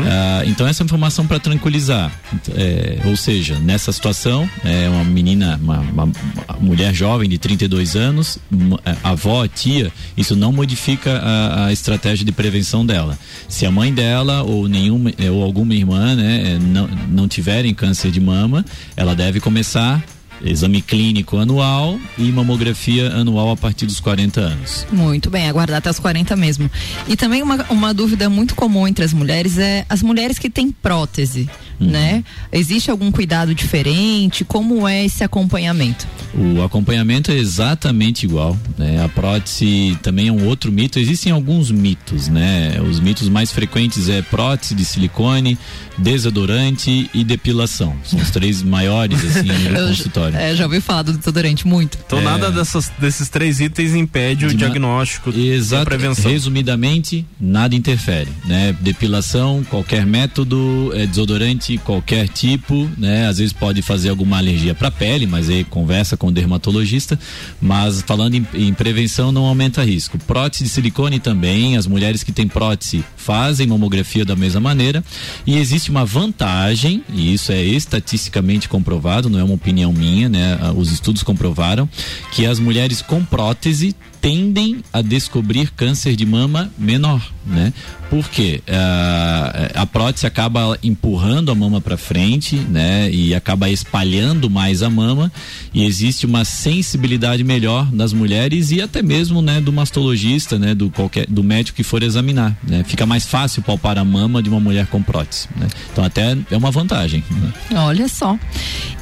Ah, então essa é informação para tranquilizar, É, ou seja, nessa situação é uma menina, uma, uma- uma mulher jovem de 32 anos, é, avó, tia, isso não modifica a, a estratégia de prevenção dela. Se a mãe dela ou nenhuma é, ou alguma irmã, né, é, não, não tiverem câncer de mama, ela deve começar exame clínico anual e mamografia anual a partir dos 40 anos. Muito bem, aguardar até os 40 mesmo. E também uma, uma dúvida muito comum entre as mulheres é as mulheres que têm prótese, né? Existe algum cuidado diferente? Como é esse acompanhamento? O acompanhamento é exatamente igual, né? A prótese também é um outro mito. Existem alguns mitos, né? Os mitos mais frequentes é prótese de silicone, desodorante e depilação. São os três [LAUGHS] maiores assim no Eu consultório. É, já ouvi falar do desodorante muito. Então É. nada dessas, desses três itens impede o De diagnóstico e a Exato. prevenção. Resumidamente, nada interfere, né? Depilação, qualquer método, é, desodorante, qualquer tipo, né? Às vezes pode fazer alguma alergia para pele, mas aí conversa com o dermatologista. Mas falando em, em prevenção, não aumenta risco. Prótese de silicone também, as mulheres que têm prótese fazem mamografia da mesma maneira. E existe uma vantagem, e isso é estatisticamente comprovado, não é uma opinião minha, né? Ah, Os estudos comprovaram que as mulheres com prótese tendem a descobrir câncer de mama menor, né? Por quê? Ah, a prótese acaba empurrando a mama para frente, né? E acaba espalhando mais a mama e existe uma sensibilidade melhor nas mulheres e até mesmo, né, do mastologista, né, do qualquer do médico que for examinar, né? Fica mais fácil palpar a mama de uma mulher com prótese, né? Então até é uma vantagem. né? Olha só.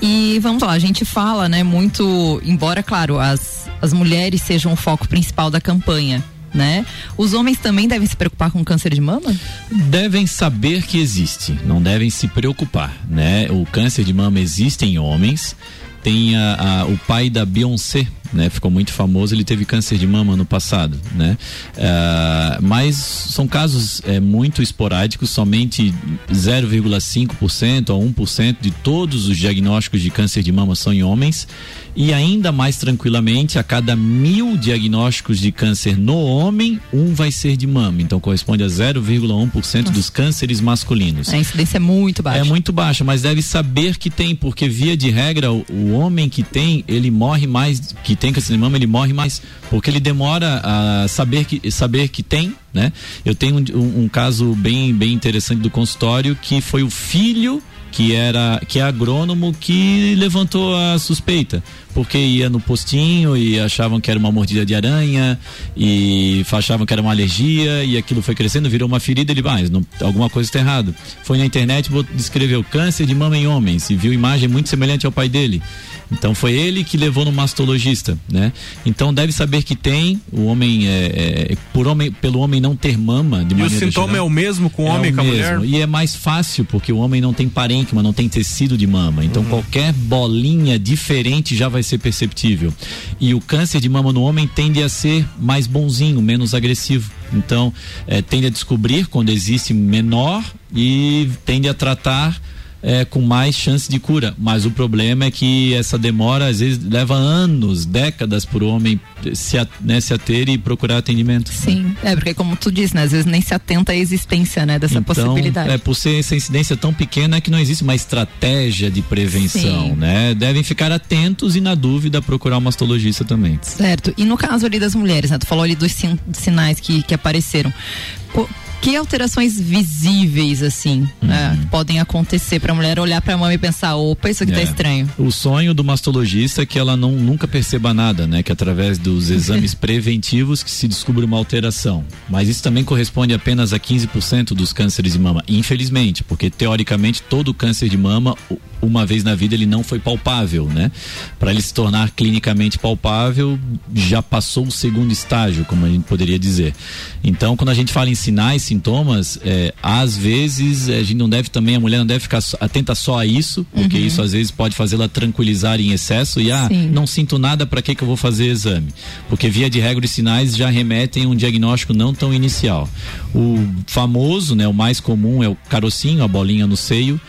E vamos lá, a gente fala, né, muito, embora, claro, as, as mulheres sejam o foco principal da campanha, né? Os homens também devem se preocupar com câncer de mama? devem saber que existe, não devem se preocupar, né? O câncer de mama existe em homens. Tem a, a- o pai da Beyoncé, né? Ficou muito famoso, ele teve câncer de mama no passado, né? Ah, mas são casos é, muito esporádicos, somente 0,5% a 1% de todos os diagnósticos de câncer de mama são em homens. E ainda mais tranquilamente, a cada mil diagnósticos de câncer no homem, um vai ser de mama. Então corresponde a 0,1% dos cânceres masculinos. A incidência é muito baixa. É muito baixa, mas deve saber que tem, porque via de regra, o, o homem que tem, ele morre mais, que tem câncer de mama, ele morre mais, porque ele demora a saber que, saber que tem, né? Eu tenho um, um- um caso bem, bem interessante do consultório, que foi o filho que era que é agrônomo que levantou a suspeita porque ia no postinho e achavam que era uma mordida de aranha e achavam que era uma alergia e aquilo foi crescendo virou uma ferida ele vai não, alguma coisa está errado foi na internet descreveu câncer de mama em homens e viu imagem muito semelhante ao pai dele então foi ele que levou no mastologista, né? Então deve saber que tem o homem é, é, por homem pelo homem não ter mama de E o maneira sintoma geral, é o mesmo com o é homem e com a mulher? mesmo. E é mais fácil porque o homem não tem parênquima, não tem tecido de mama. Então Uhum. qualquer bolinha diferente já vai ser perceptível. E o câncer de mama no homem tende a ser mais bonzinho, menos agressivo. Então eh, tende a descobrir quando existe menor e tende a tratar é, com mais chance de cura. Mas o problema é que essa demora às vezes leva anos, décadas para o homem se, né, se ater e procurar atendimento. Sim, é porque como tu disse, né, às vezes nem se atenta à existência, né, dessa Então, possibilidade. é, por ser essa incidência tão pequena é que não existe uma estratégia de prevenção, Sim. né? Devem ficar atentos e na dúvida procurar um mastologista também. Certo. E no caso ali das mulheres, né? Tu falou ali dos sin- sinais que, que apareceram. Co- que alterações visíveis, assim, né, Uhum. podem acontecer pra mulher olhar pra mama e pensar, opa, isso aqui tá É. estranho. O sonho do mastologista é que ela não, nunca perceba nada, né? Que através dos [LAUGHS] exames preventivos que se descubra uma alteração. Mas isso também corresponde apenas a 15% dos cânceres de mama, infelizmente, porque teoricamente todo câncer de mama, uma vez na vida ele não foi palpável, né? Para ele se tornar clinicamente palpável, já passou o segundo estágio, como a gente poderia dizer. Então, quando a gente fala em sinais, sintomas, é, às vezes a gente não deve também, a mulher não deve ficar atenta só a isso, porque Uhum. isso às vezes pode fazê-la tranquilizar em excesso e, ah, Sim. não sinto nada, para que que eu vou fazer exame? Porque via de regra os sinais já remetem a um diagnóstico não tão inicial. O famoso, né, o mais comum é o carocinho, a bolinha no seio.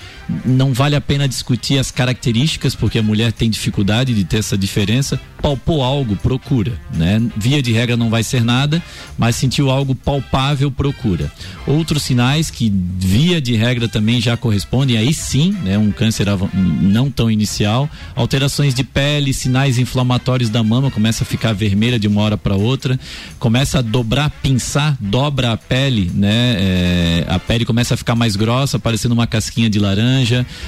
Não vale a pena discutir as características, porque a mulher tem dificuldade de ter essa diferença. Palpou algo, procura, né? Via de regra não vai ser nada, mas sentiu algo palpável, procura. Outros sinais que via de regra também já correspondem, aí sim, né, um câncer não tão inicial, alterações de pele, sinais inflamatórios da mama, começa a ficar vermelha de uma hora para outra, começa a dobrar, pinçar, dobra a pele, né? é, a pele começa a ficar mais grossa, parecendo uma casquinha de laranja,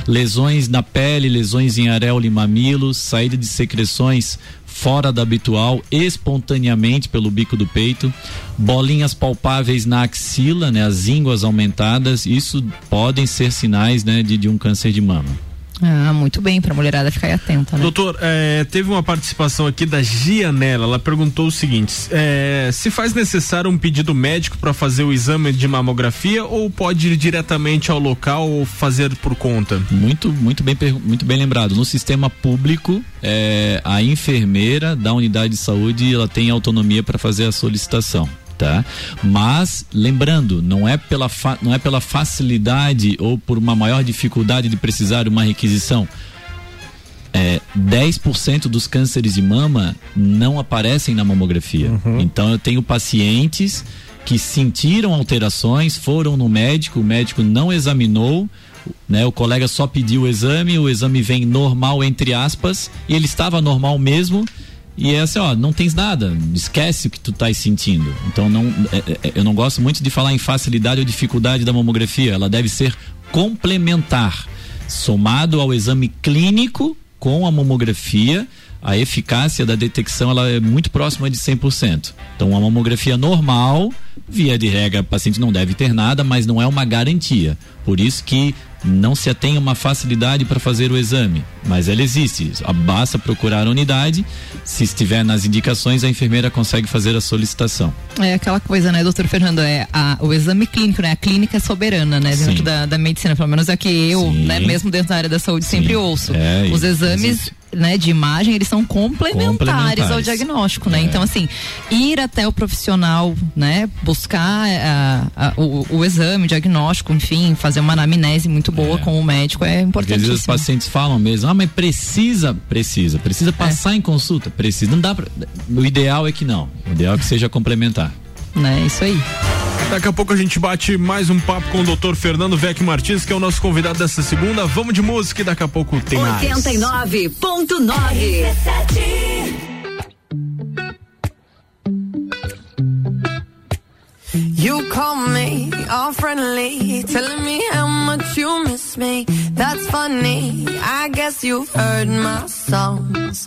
lesões na pele, lesões em areola e mamilos, saída de secreções fora da habitual, espontaneamente pelo bico do peito, bolinhas palpáveis na axila, né, as ínguas aumentadas, isso podem ser sinais, né, de, de um câncer de mama. Ah, muito bem, pra mulherada ficar aí atenta, né? Doutor, é, teve uma participação aqui da Gianella. Ela perguntou o seguinte: é, se faz necessário um pedido médico para fazer o exame de mamografia ou pode ir diretamente ao local ou fazer por conta? Muito, muito bem, muito bem lembrado. No sistema público, é, a enfermeira da unidade de saúde ela tem autonomia para fazer a solicitação. Tá? Mas lembrando, não é pela não é pela facilidade ou por uma maior dificuldade de precisar de uma requisição. É, 10% dos cânceres de mama não aparecem na mamografia. Então eu tenho pacientes que sentiram alterações, foram no médico, o médico não examinou, né? O colega só pediu o exame, o exame vem normal entre aspas, e ele estava normal mesmo. E é assim, ó, não tens nada, esquece o que tu estás sentindo. Então não, é- é- eu não gosto muito de falar em facilidade ou dificuldade da mamografia. Ela deve ser complementar, somado ao exame clínico com a mamografia. A eficácia da detecção ela é muito próxima de 100%. Então, a mamografia normal, via de regra, o paciente não deve ter nada, mas não é uma garantia. Por isso que não se tem uma facilidade para fazer o exame, mas ela existe. Ah, Basta procurar a unidade. Se estiver nas indicações, a enfermeira consegue fazer a solicitação. É aquela coisa, né, doutor Fernando? É a- o exame clínico, né? A clínica é soberana, né? Dentro Sim. da, da medicina, pelo menos é que eu, né, mesmo dentro da área da saúde, sempre ouço. É, Os exames. Né, de imagem, eles são complementares, Complementares. ao diagnóstico, né? É. Então, assim, ir até o profissional, né, buscar ah, o, o exame, o diagnóstico, enfim, fazer uma anamnese muito boa com o médico é Porque às vezes os pacientes falam mesmo, ah, mas precisa, precisa, precisa passar em consulta, precisa. Não dá pra, O ideal é que não. O ideal é que seja complementar. Né, isso aí. Daqui a pouco a gente bate mais um papo com o doutor Fernando Vec Martins, que é o nosso convidado dessa segunda. Vamos de música e daqui a pouco tem mais. 89.9. You call me all friendly, telling me how much you miss me. That's funny. I guess you've heard my songs.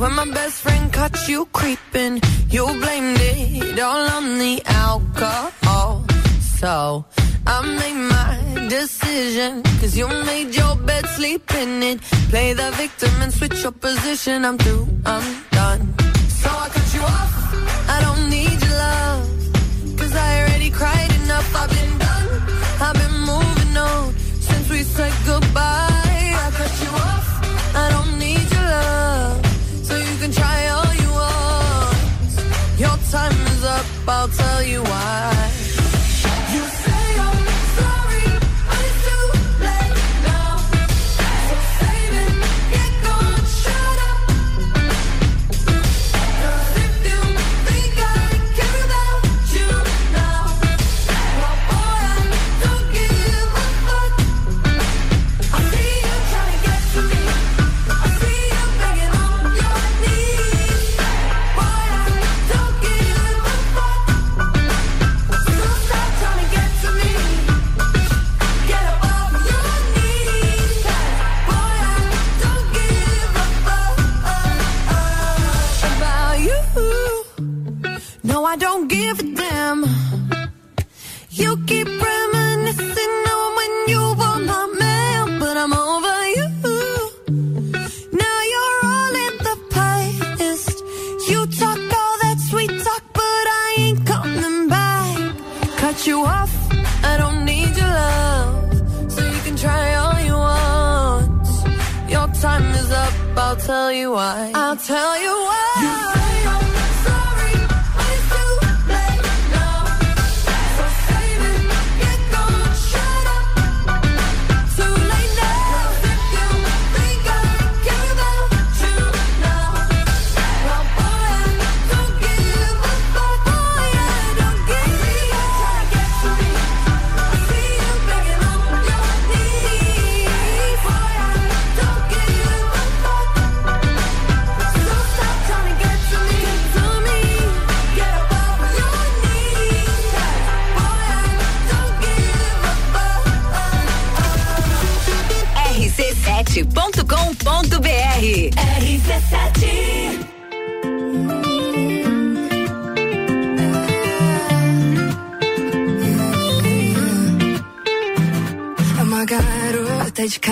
When my best friend caught you creeping. You blamed it all on the alcohol. So I made my decision. Cause you made your bed, sleep in it. Play the victim and switch your position. I'm through, I'm done. So I cut you off.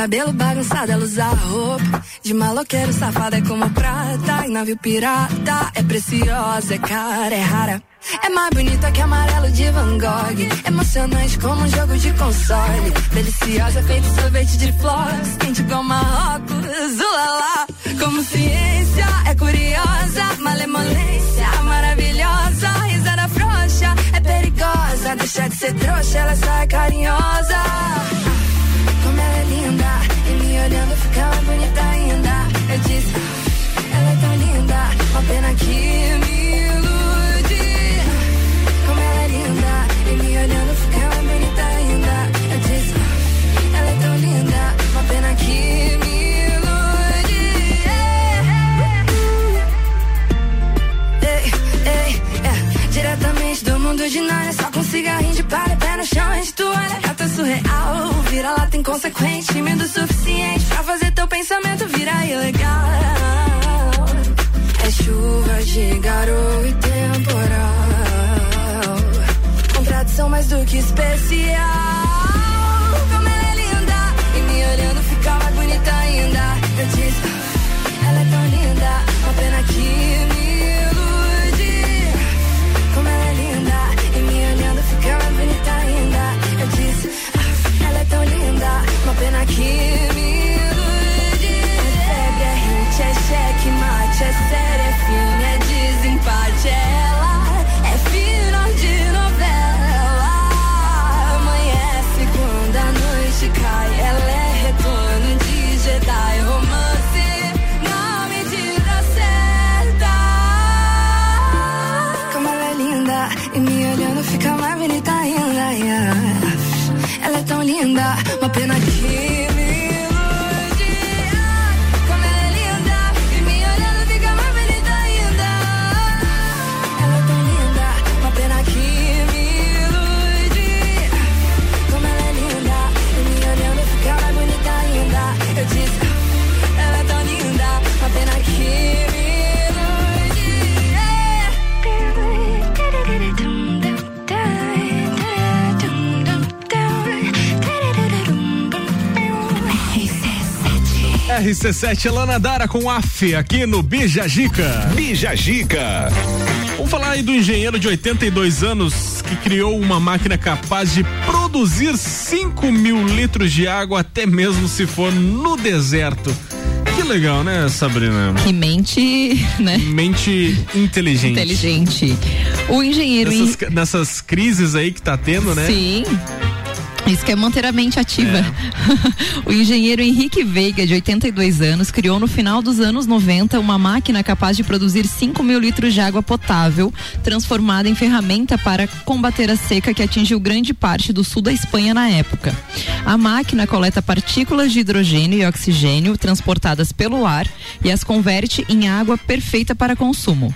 cabelo bagunçado, ela usa roupa. De maloqueiro safado é como prata. E navio pirata é preciosa, é cara, é rara. É mais bonita que amarelo de Van Gogh. Emocionante como um jogo de console. Deliciosa, feito sorvete de flores. Quente igual Marrocos, ulala. Uh, como ciência, é curiosa. Malemolência, maravilhosa. Risada frouxa, é perigosa. Deixa de ser trouxa, ela só é carinhosa. vira lata inconsequente, tímido o suficiente pra fazer teu pensamento virar ilegal. É chuva de garoto e temporal. Contradição mais do que especial. RC7 Lana Dara com AF aqui no Bija Gica. Bija Gica. Vamos falar aí do engenheiro de 82 anos que criou uma máquina capaz de produzir 5 mil litros de água, até mesmo se for no deserto. Que legal, né, Sabrina? Que mente, né? Mente inteligente. Inteligente. O engenheiro. Nessas, nessas crises aí que tá tendo, né? Sim. Isso que é manter a mente ativa. É. [LAUGHS] o engenheiro Henrique Veiga, de 82 anos, criou no final dos anos 90 uma máquina capaz de produzir 5 mil litros de água potável, transformada em ferramenta para combater a seca que atingiu grande parte do sul da Espanha na época. A máquina coleta partículas de hidrogênio e oxigênio transportadas pelo ar e as converte em água perfeita para consumo.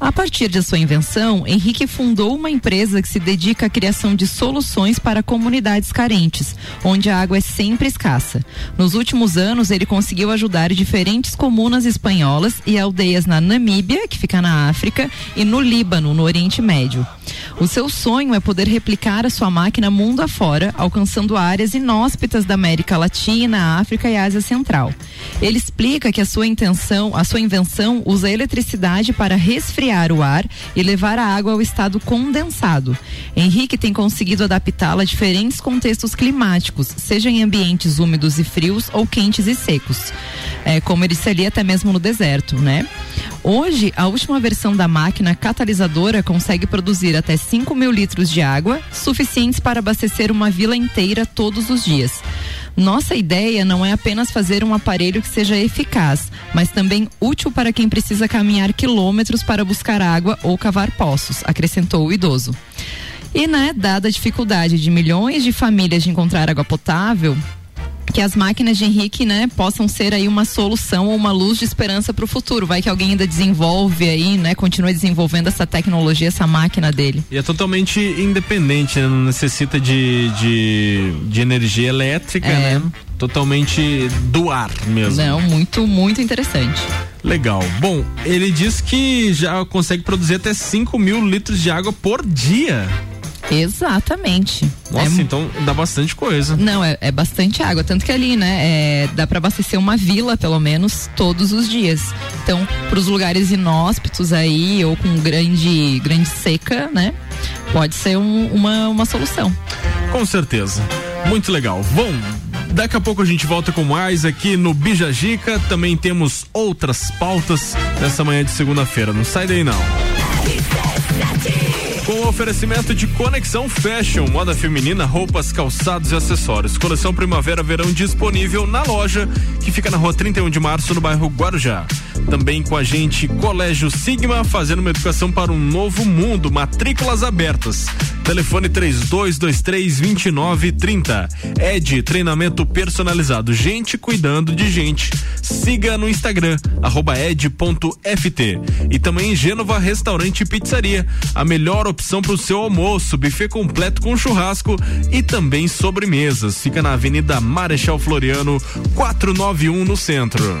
A partir de sua invenção, Henrique fundou uma empresa que se dedica à criação de soluções para comunidades carentes, onde a água é sempre escassa. Nos últimos anos, ele conseguiu ajudar diferentes comunas espanholas e aldeias na Namíbia, que fica na África, e no Líbano, no Oriente Médio. O seu sonho é poder replicar a sua máquina mundo afora, alcançando áreas inóspitas da América Latina, África e Ásia Central. Ele explica que a sua intenção, a sua invenção usa eletricidade para resfriar o ar e levar a água ao estado condensado. Henrique tem conseguido adaptá-la a diferentes contextos climáticos, seja em ambientes úmidos e frios ou quentes e secos. É, como ele ali, até mesmo no deserto, né? Hoje, a última versão da máquina catalisadora consegue produzir até 5 mil litros de água, suficientes para abastecer uma vila inteira todos os dias. Nossa ideia não é apenas fazer um aparelho que seja eficaz, mas também útil para quem precisa caminhar quilômetros para buscar água ou cavar poços, acrescentou o idoso. E, né, dada a dificuldade de milhões de famílias de encontrar água potável, que as máquinas de Henrique, né, possam ser aí uma solução ou uma luz de esperança para o futuro. Vai que alguém ainda desenvolve aí, né, continua desenvolvendo essa tecnologia, essa máquina dele. E é totalmente independente, né? não necessita de, de, de energia elétrica, É. né? Totalmente do ar mesmo. Não, muito, muito interessante. Legal. Bom, ele diz que já consegue produzir até 5 mil litros de água por dia. Exatamente. Nossa, É- então dá bastante coisa. Não, é, é bastante água. Tanto que ali, né, é, dá para abastecer uma vila, pelo menos, todos os dias. Então, para os lugares inóspitos aí, ou com grande, grande seca, né, pode ser um- uma, uma solução. Com certeza. Muito legal. Bom, daqui a pouco a gente volta com mais aqui no Bijagica. Também temos outras pautas nessa manhã de segunda-feira. Não sai daí não. O oferecimento de Conexão Fashion, moda feminina, roupas, calçados e acessórios. Coleção Primavera-Verão disponível na loja, que fica na rua 31 de março, no bairro Guarujá. Também com a gente, Colégio Sigma, fazendo uma educação para um novo mundo. Matrículas abertas. Telefone 3223-2930. Ed, treinamento personalizado. Gente cuidando de gente. Siga no Instagram, ed.ft. E também Gênova Restaurante e Pizzaria. A melhor opção para o seu almoço. Buffet completo com churrasco e também sobremesas. Fica na Avenida Marechal Floriano, 491 no centro.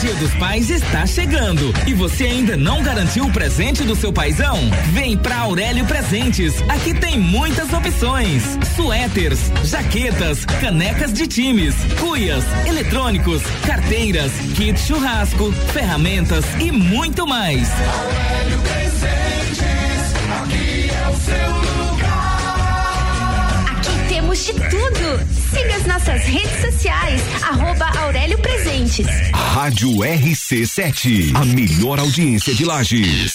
Dia dos Pais está chegando e você ainda não garantiu o presente do seu paizão? Vem pra Aurélio Presentes. Aqui tem muitas opções: suéteres, jaquetas, canecas de times, cuias, eletrônicos, carteiras, kit churrasco, ferramentas e muito mais. Aurélio Presentes, aqui é o seu lugar. De tudo. Siga as nossas redes sociais, arroba Aurélio Presentes. Rádio RC7, a melhor audiência de Lages.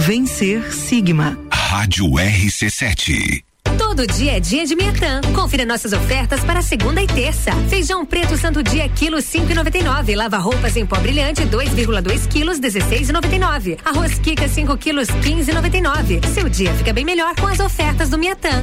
Vencer Sigma. Rádio RC7. Todo dia é dia de Miatã. Confira nossas ofertas para segunda e terça. Feijão preto santo dia quilo 5,99. Lava roupas em pó brilhante 2,2 quilos 16,99. Arroz Kika 5 quilos 15,99. Seu dia fica bem melhor com as ofertas do Miatã.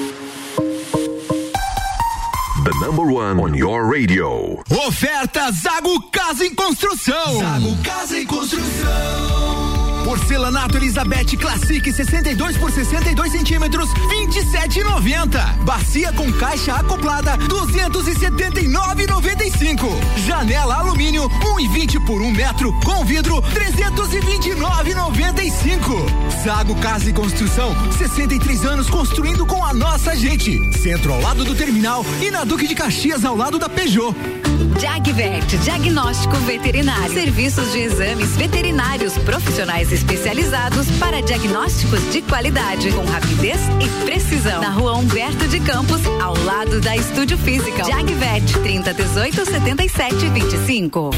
The number one on your radio. Oferta Zago Casa em Construção. Zago Casa em Construção. Porcelanato Elizabeth Classic 62 por 62 centímetros, 27,90. Bacia com caixa acoplada, 279,95. Janela alumínio 1,20 por 1 metro, com vidro 329,95. Zago Casa e Construção, 63 anos construindo com a nossa gente. Centro ao lado do terminal e na Duque de Caxias ao lado da Peugeot. Jagvet, diagnóstico veterinário. Serviços de exames veterinários profissionais especializados para diagnósticos de qualidade, com rapidez e precisão. Na rua Humberto de Campos, ao lado da Estúdio Física. Jagvet, 30 18 77 25.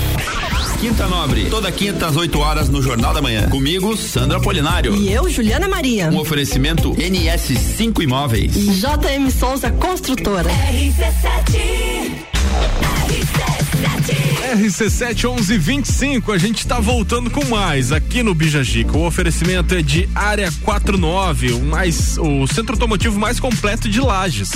Quinta Nobre, toda quinta às 8 horas no Jornal da Manhã. Comigo, Sandra Polinário. E eu, Juliana Maria. Um oferecimento NS5 Imóveis. JM Souza Construtora. RC7. He said. RC7 1125, a gente tá voltando com mais aqui no Bijagica. O oferecimento é de Área 49, o mais o centro automotivo mais completo de Lages,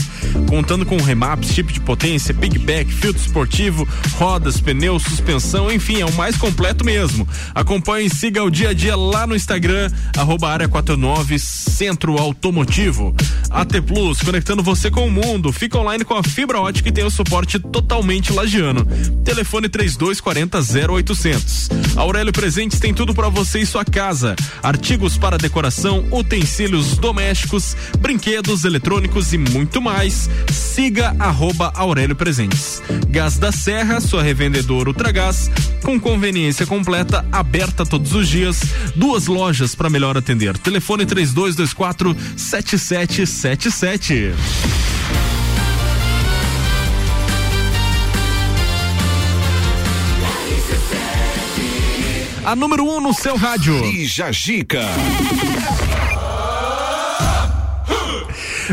contando com remaps, chip de potência, pigback, filtro esportivo, rodas, pneus, suspensão, enfim, é o mais completo mesmo. Acompanhe e siga o dia a dia lá no Instagram arroba Área 49 Centro Automotivo. AT Plus, conectando você com o mundo. Fica online com a fibra ótica e tem o suporte totalmente lagiano. Telefone 3240 0800. Aurélio Presentes tem tudo para você e sua casa: artigos para decoração, utensílios domésticos, brinquedos eletrônicos e muito mais. Siga arroba Aurélio Presentes. Gás da Serra, sua revendedora Ultragás, com conveniência completa, aberta todos os dias. Duas lojas para melhor atender. Telefone 3224 7777. A número 1 um no seu rádio. Bija Gica.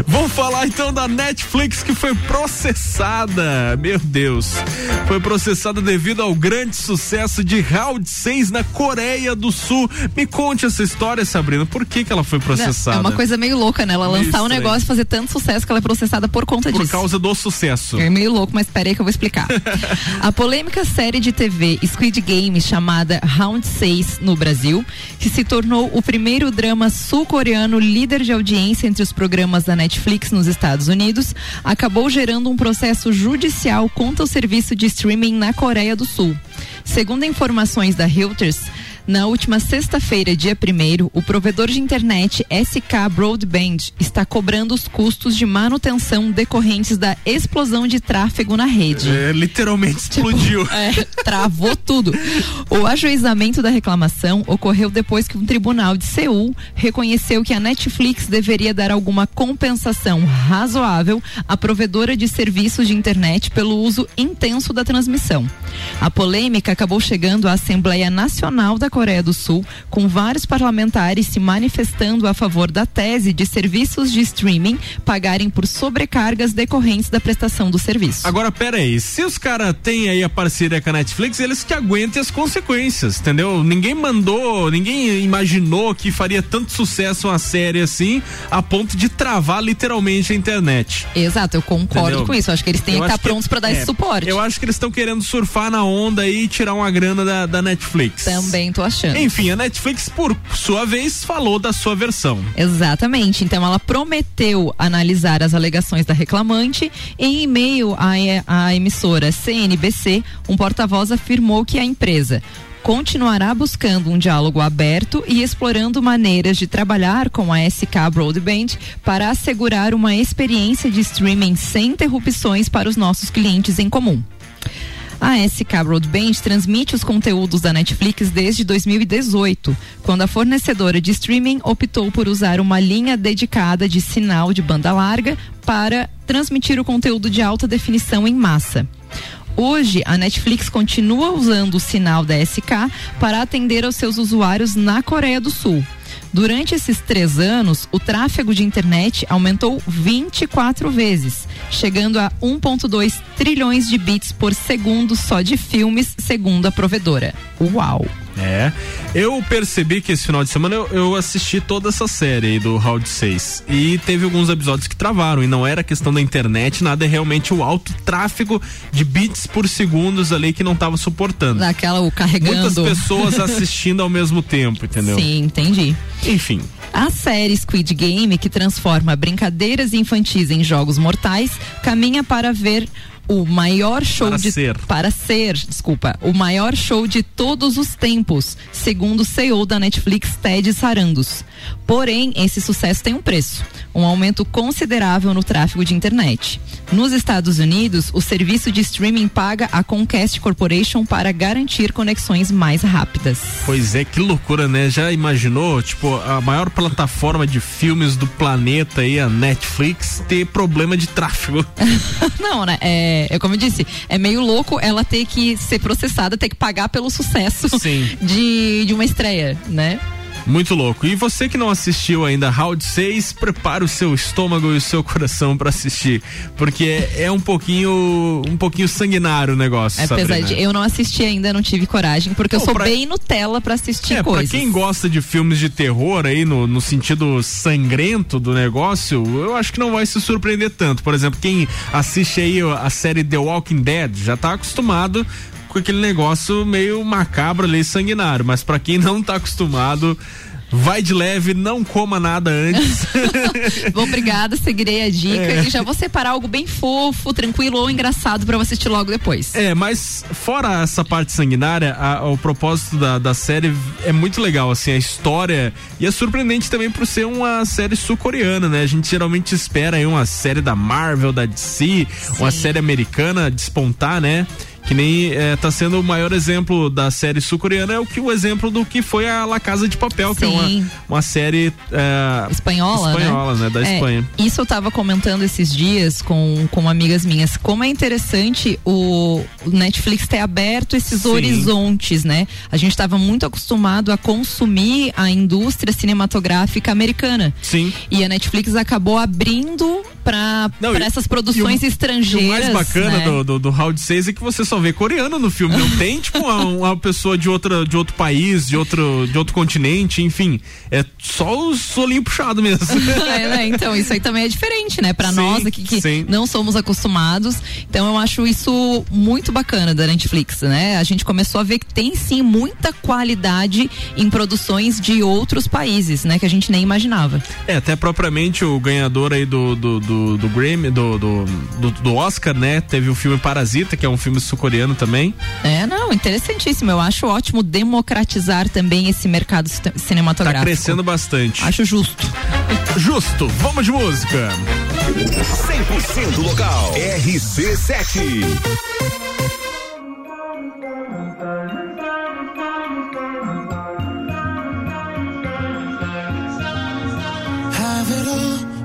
Vamos falar então da Netflix que foi processada. Meu Deus. Foi processada devido ao grande sucesso de Round 6 na Coreia do Sul. Me conte essa história, Sabrina. Por que, que ela foi processada? É uma coisa meio louca, né? Ela Meio lançar um estranho. negócio e fazer tanto sucesso que ela é processada por conta Por disso. causa do sucesso. É meio louco, mas peraí que eu vou explicar. [LAUGHS] a polêmica série de TV Squid Game, chamada Round 6 no Brasil, que se tornou o primeiro drama sul-coreano líder de audiência entre os programas da Netflix nos Estados Unidos, acabou gerando um processo judicial contra o serviço de streaming na Coreia do Sul. Segundo informações da Reuters, na última sexta-feira, dia 1 o provedor de internet SK Broadband está cobrando os custos de manutenção decorrentes da explosão de tráfego na rede. É, literalmente explodiu. [LAUGHS] É, travou tudo. O ajuizamento da reclamação ocorreu depois que um tribunal de Seul reconheceu que a Netflix deveria dar alguma compensação razoável à provedora de serviços de internet pelo uso intenso da transmissão. A polêmica acabou chegando à Assembleia Nacional da Coreia do Sul, com vários parlamentares se manifestando a favor da tese de serviços de streaming pagarem por sobrecargas decorrentes da prestação do serviço. Agora, pera aí, se os caras têm aí a parceria com a Netflix, eles que aguentem as consequências, entendeu? Ninguém mandou, ninguém imaginou que faria tanto sucesso uma série assim, a ponto de travar literalmente a internet. Exato, eu concordo Entendeu? com isso. Acho que eles têm Eu que estar que- prontos para dar é, esse suporte. Eu acho que eles estão querendo surfar na onda e tirar uma grana da, da Netflix. Também tô achando. Enfim, a Netflix, por sua vez, falou da sua versão. Exatamente. Então ela prometeu analisar as alegações da reclamante. Em e-mail à, à emissora CNBC, um porta-voz afirmou que a empresa continuará buscando um diálogo aberto e explorando maneiras de trabalhar com a SK Broadband para assegurar uma experiência de streaming sem interrupções para os nossos clientes em comum. A SK Broadband transmite os conteúdos da Netflix desde 2018, quando a fornecedora de streaming optou por usar uma linha dedicada de sinal de banda larga para transmitir o conteúdo de alta definição em massa. Hoje, a Netflix continua usando o sinal da SK para atender aos seus usuários na Coreia do Sul. Durante esses três anos, o tráfego de internet aumentou 24 vezes, chegando a 1,2 trilhões de bits por segundo só de filmes, segundo a provedora. Uau! É. Eu percebi que esse final de semana eu, eu assisti toda essa série aí do Round 6. E teve alguns episódios que travaram. E não era questão da internet, nada, é realmente o alto tráfego de bits por segundos ali que não tava suportando. Daquela o carregando. Muitas pessoas [LAUGHS] assistindo ao mesmo tempo, entendeu? Sim, entendi. Enfim. A série Squid Game, que transforma brincadeiras infantis em jogos mortais, caminha para ver o maior show Para de ser. para ser, desculpa, o maior show de todos os tempos, segundo o CEO da Netflix, Ted Sarandos. Porém, esse sucesso tem um preço, um aumento considerável no tráfego de internet. Nos Estados Unidos, o serviço de streaming paga a Comcast Corporation para garantir conexões mais rápidas. Pois é, que loucura, né? Já imaginou, tipo, a maior plataforma de filmes do planeta aí, a Netflix, ter problema de tráfego? [LAUGHS] Não, né? É, é como eu disse, é meio louco ela ter que ser processada, ter que pagar pelo sucesso Sim. de, de uma estreia, né? Muito louco. E você que não assistiu ainda Round 6, prepara o seu estômago e o seu coração pra assistir, porque é, é um pouquinho um pouquinho sanguinário o negócio, É Sabrina. pesado. Eu não assisti ainda, não tive coragem, porque eu Não, sou pra- bem Nutella pra assistir É, coisas. pra quem gosta de filmes de terror aí, no, no sentido sangrento do negócio, eu acho que não vai se surpreender tanto. Por exemplo, quem assiste aí a série The Walking Dead já tá acostumado com aquele negócio meio macabro ali, sanguinário. Mas pra quem não tá acostumado, vai de leve, não coma nada antes. [LAUGHS] Obrigada, seguirei a dica É. e já vou separar algo bem fofo, tranquilo ou engraçado pra você assistir logo depois. É, mas fora essa parte sanguinária, a- o propósito da, da série é muito legal, assim, a história e é surpreendente também por ser uma série sul-coreana, né? A gente geralmente espera aí uma série da Marvel, da DC, uma série americana despontar, né? Que nem é, tá sendo o maior exemplo da série sul-coreana é o que o exemplo do que foi a La Casa de Papel, que é uma, Sim. uma série é, espanhola, espanhola, né? Da É, Espanha. Isso eu tava comentando esses dias com, com amigas minhas. Como é interessante o o Netflix ter aberto esses Sim. horizontes, né? A gente estava muito acostumado a consumir a indústria cinematográfica americana. Sim. E a Netflix acabou abrindo para essas produções E estrangeiras. o mais bacana né? do, do, do Round 6 é que você só vê coreano no filme. Não tem, tipo, uma, uma pessoa de, outra, de outro país, de outro, de outro continente, enfim. É só o solinho puxado mesmo. [LAUGHS] É, né? Então, isso aí também é diferente, né? Pra Sim, nós aqui que sim. não somos acostumados. Então, eu acho isso muito bacana da Netflix, né? A gente começou a ver que tem sim muita qualidade em produções de outros países, né? Que a gente nem imaginava. É, até propriamente o ganhador aí do, do, do, do Grammy, do, do, do, do Oscar, né? Teve o filme Parasita, que é um filme sul-coreano também. É, não, interessantíssimo. Eu acho ótimo democratizar também esse mercado Tá cinematográfico. crescendo bastante. Acho justo. Justo. Vamos de música. 100% local. RC7. Have it all,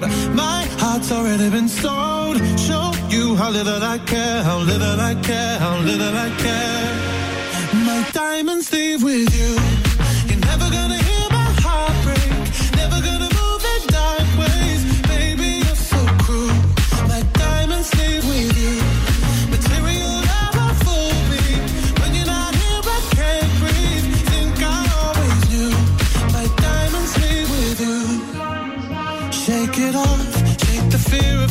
road. My heart's already been sold. Show you how little I care, how little I care, how little I care. My diamonds leave with you. You're never gonna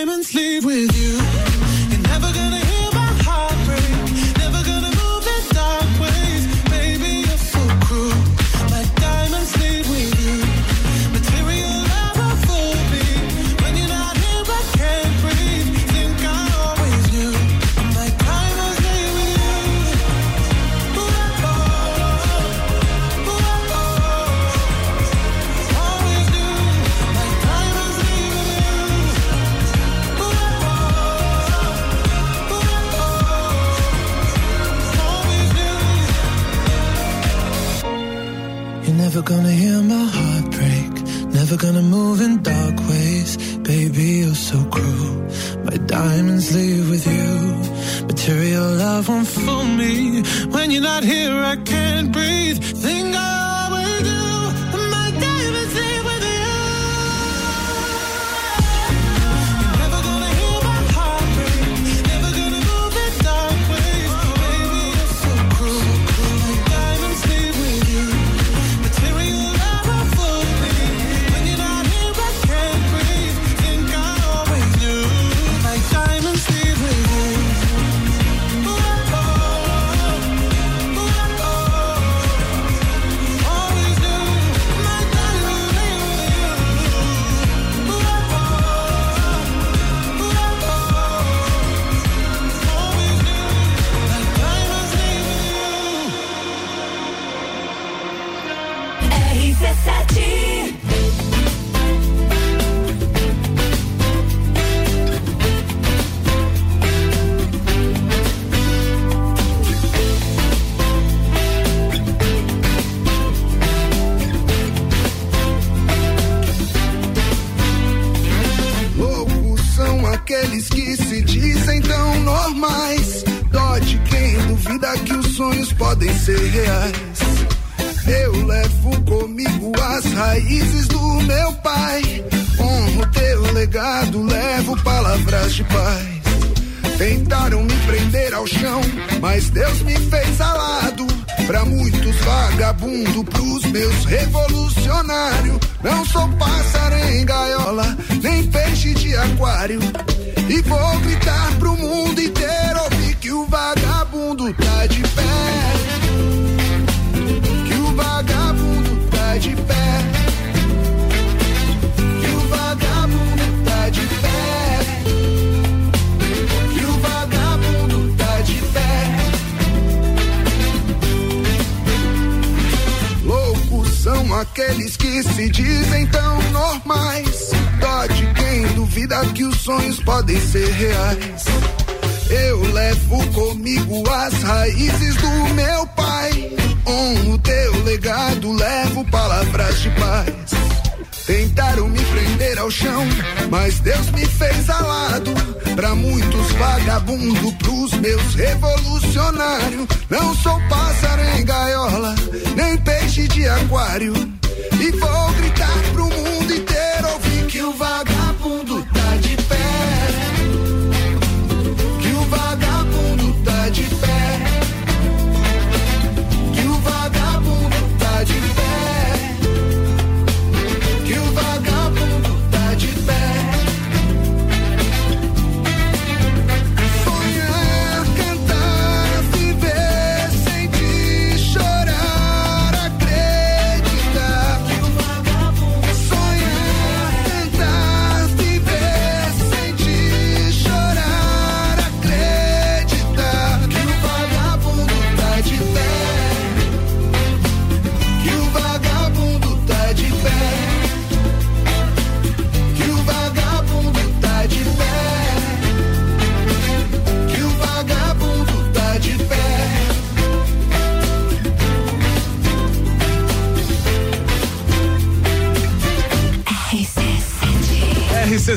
diamonds leave with you.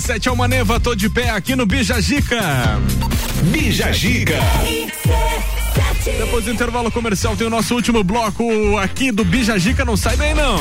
17 uma neva tô de pé aqui no Bija Gica. Bija Gica. Depois do intervalo comercial tem o nosso último bloco aqui do Bija Gica, não sai bem não.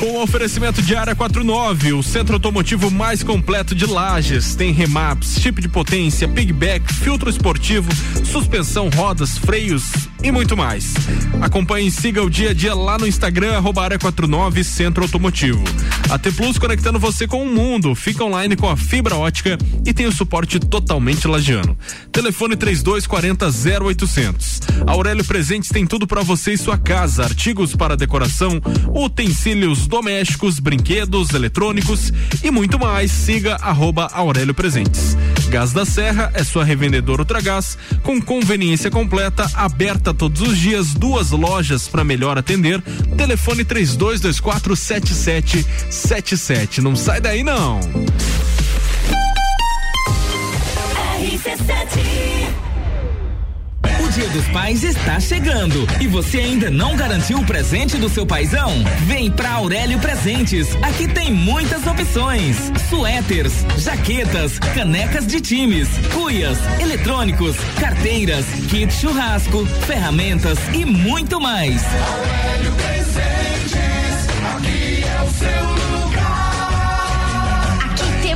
Com o oferecimento de Área 49, o centro automotivo mais completo de Lages. Tem remaps, chip de potência, pigback, filtro esportivo, suspensão, rodas, freios, e muito mais. Acompanhe e siga o dia a dia lá no Instagram, arroba área 49 Centro Automotivo. A T Plus conectando você com o mundo. Fica online com a fibra ótica e tem o suporte totalmente lagiano. Telefone 3240 0800. Aurélio Presentes tem tudo para você e sua casa: artigos para decoração, utensílios domésticos, brinquedos, eletrônicos e muito mais. Siga arroba Aurélio Presentes. Gás da Serra é sua revendedora Ultragás com conveniência completa, aberta todos os dias, duas lojas para melhor atender. Telefone 3224 7777. Não sai daí não. Dia dos Pais está chegando e você ainda não garantiu o presente do seu paizão? Vem pra Aurélio Presentes. Aqui tem muitas opções: suéteres, jaquetas, canecas de times, cuias, eletrônicos, carteiras, kit churrasco, ferramentas e muito mais. Aurélio Presentes, aqui é o seu.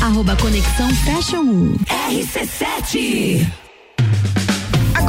arroba Conexão Fashion 1. RC7.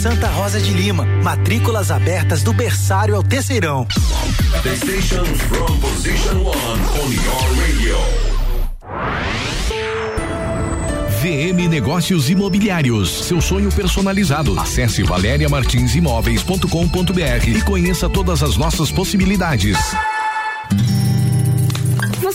Santa Rosa de Lima. Matrículas abertas do berçário ao terceirão. The station from position one on your radio. VM Negócios Imobiliários, seu sonho personalizado. Acesse valeriamartinsimóveis.com.br e conheça todas as nossas possibilidades.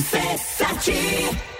RC7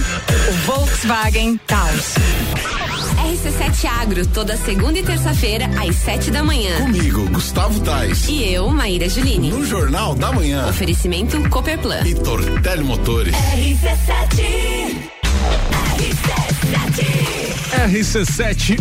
o Volkswagen Taos. RC7 Agro, toda segunda e terça-feira, às sete da manhã. Comigo, Gustavo Tais. E eu, Maíra Juline. No Jornal da Manhã. Oferecimento Cooperplan. E Tortelli Motores. RC7. RC7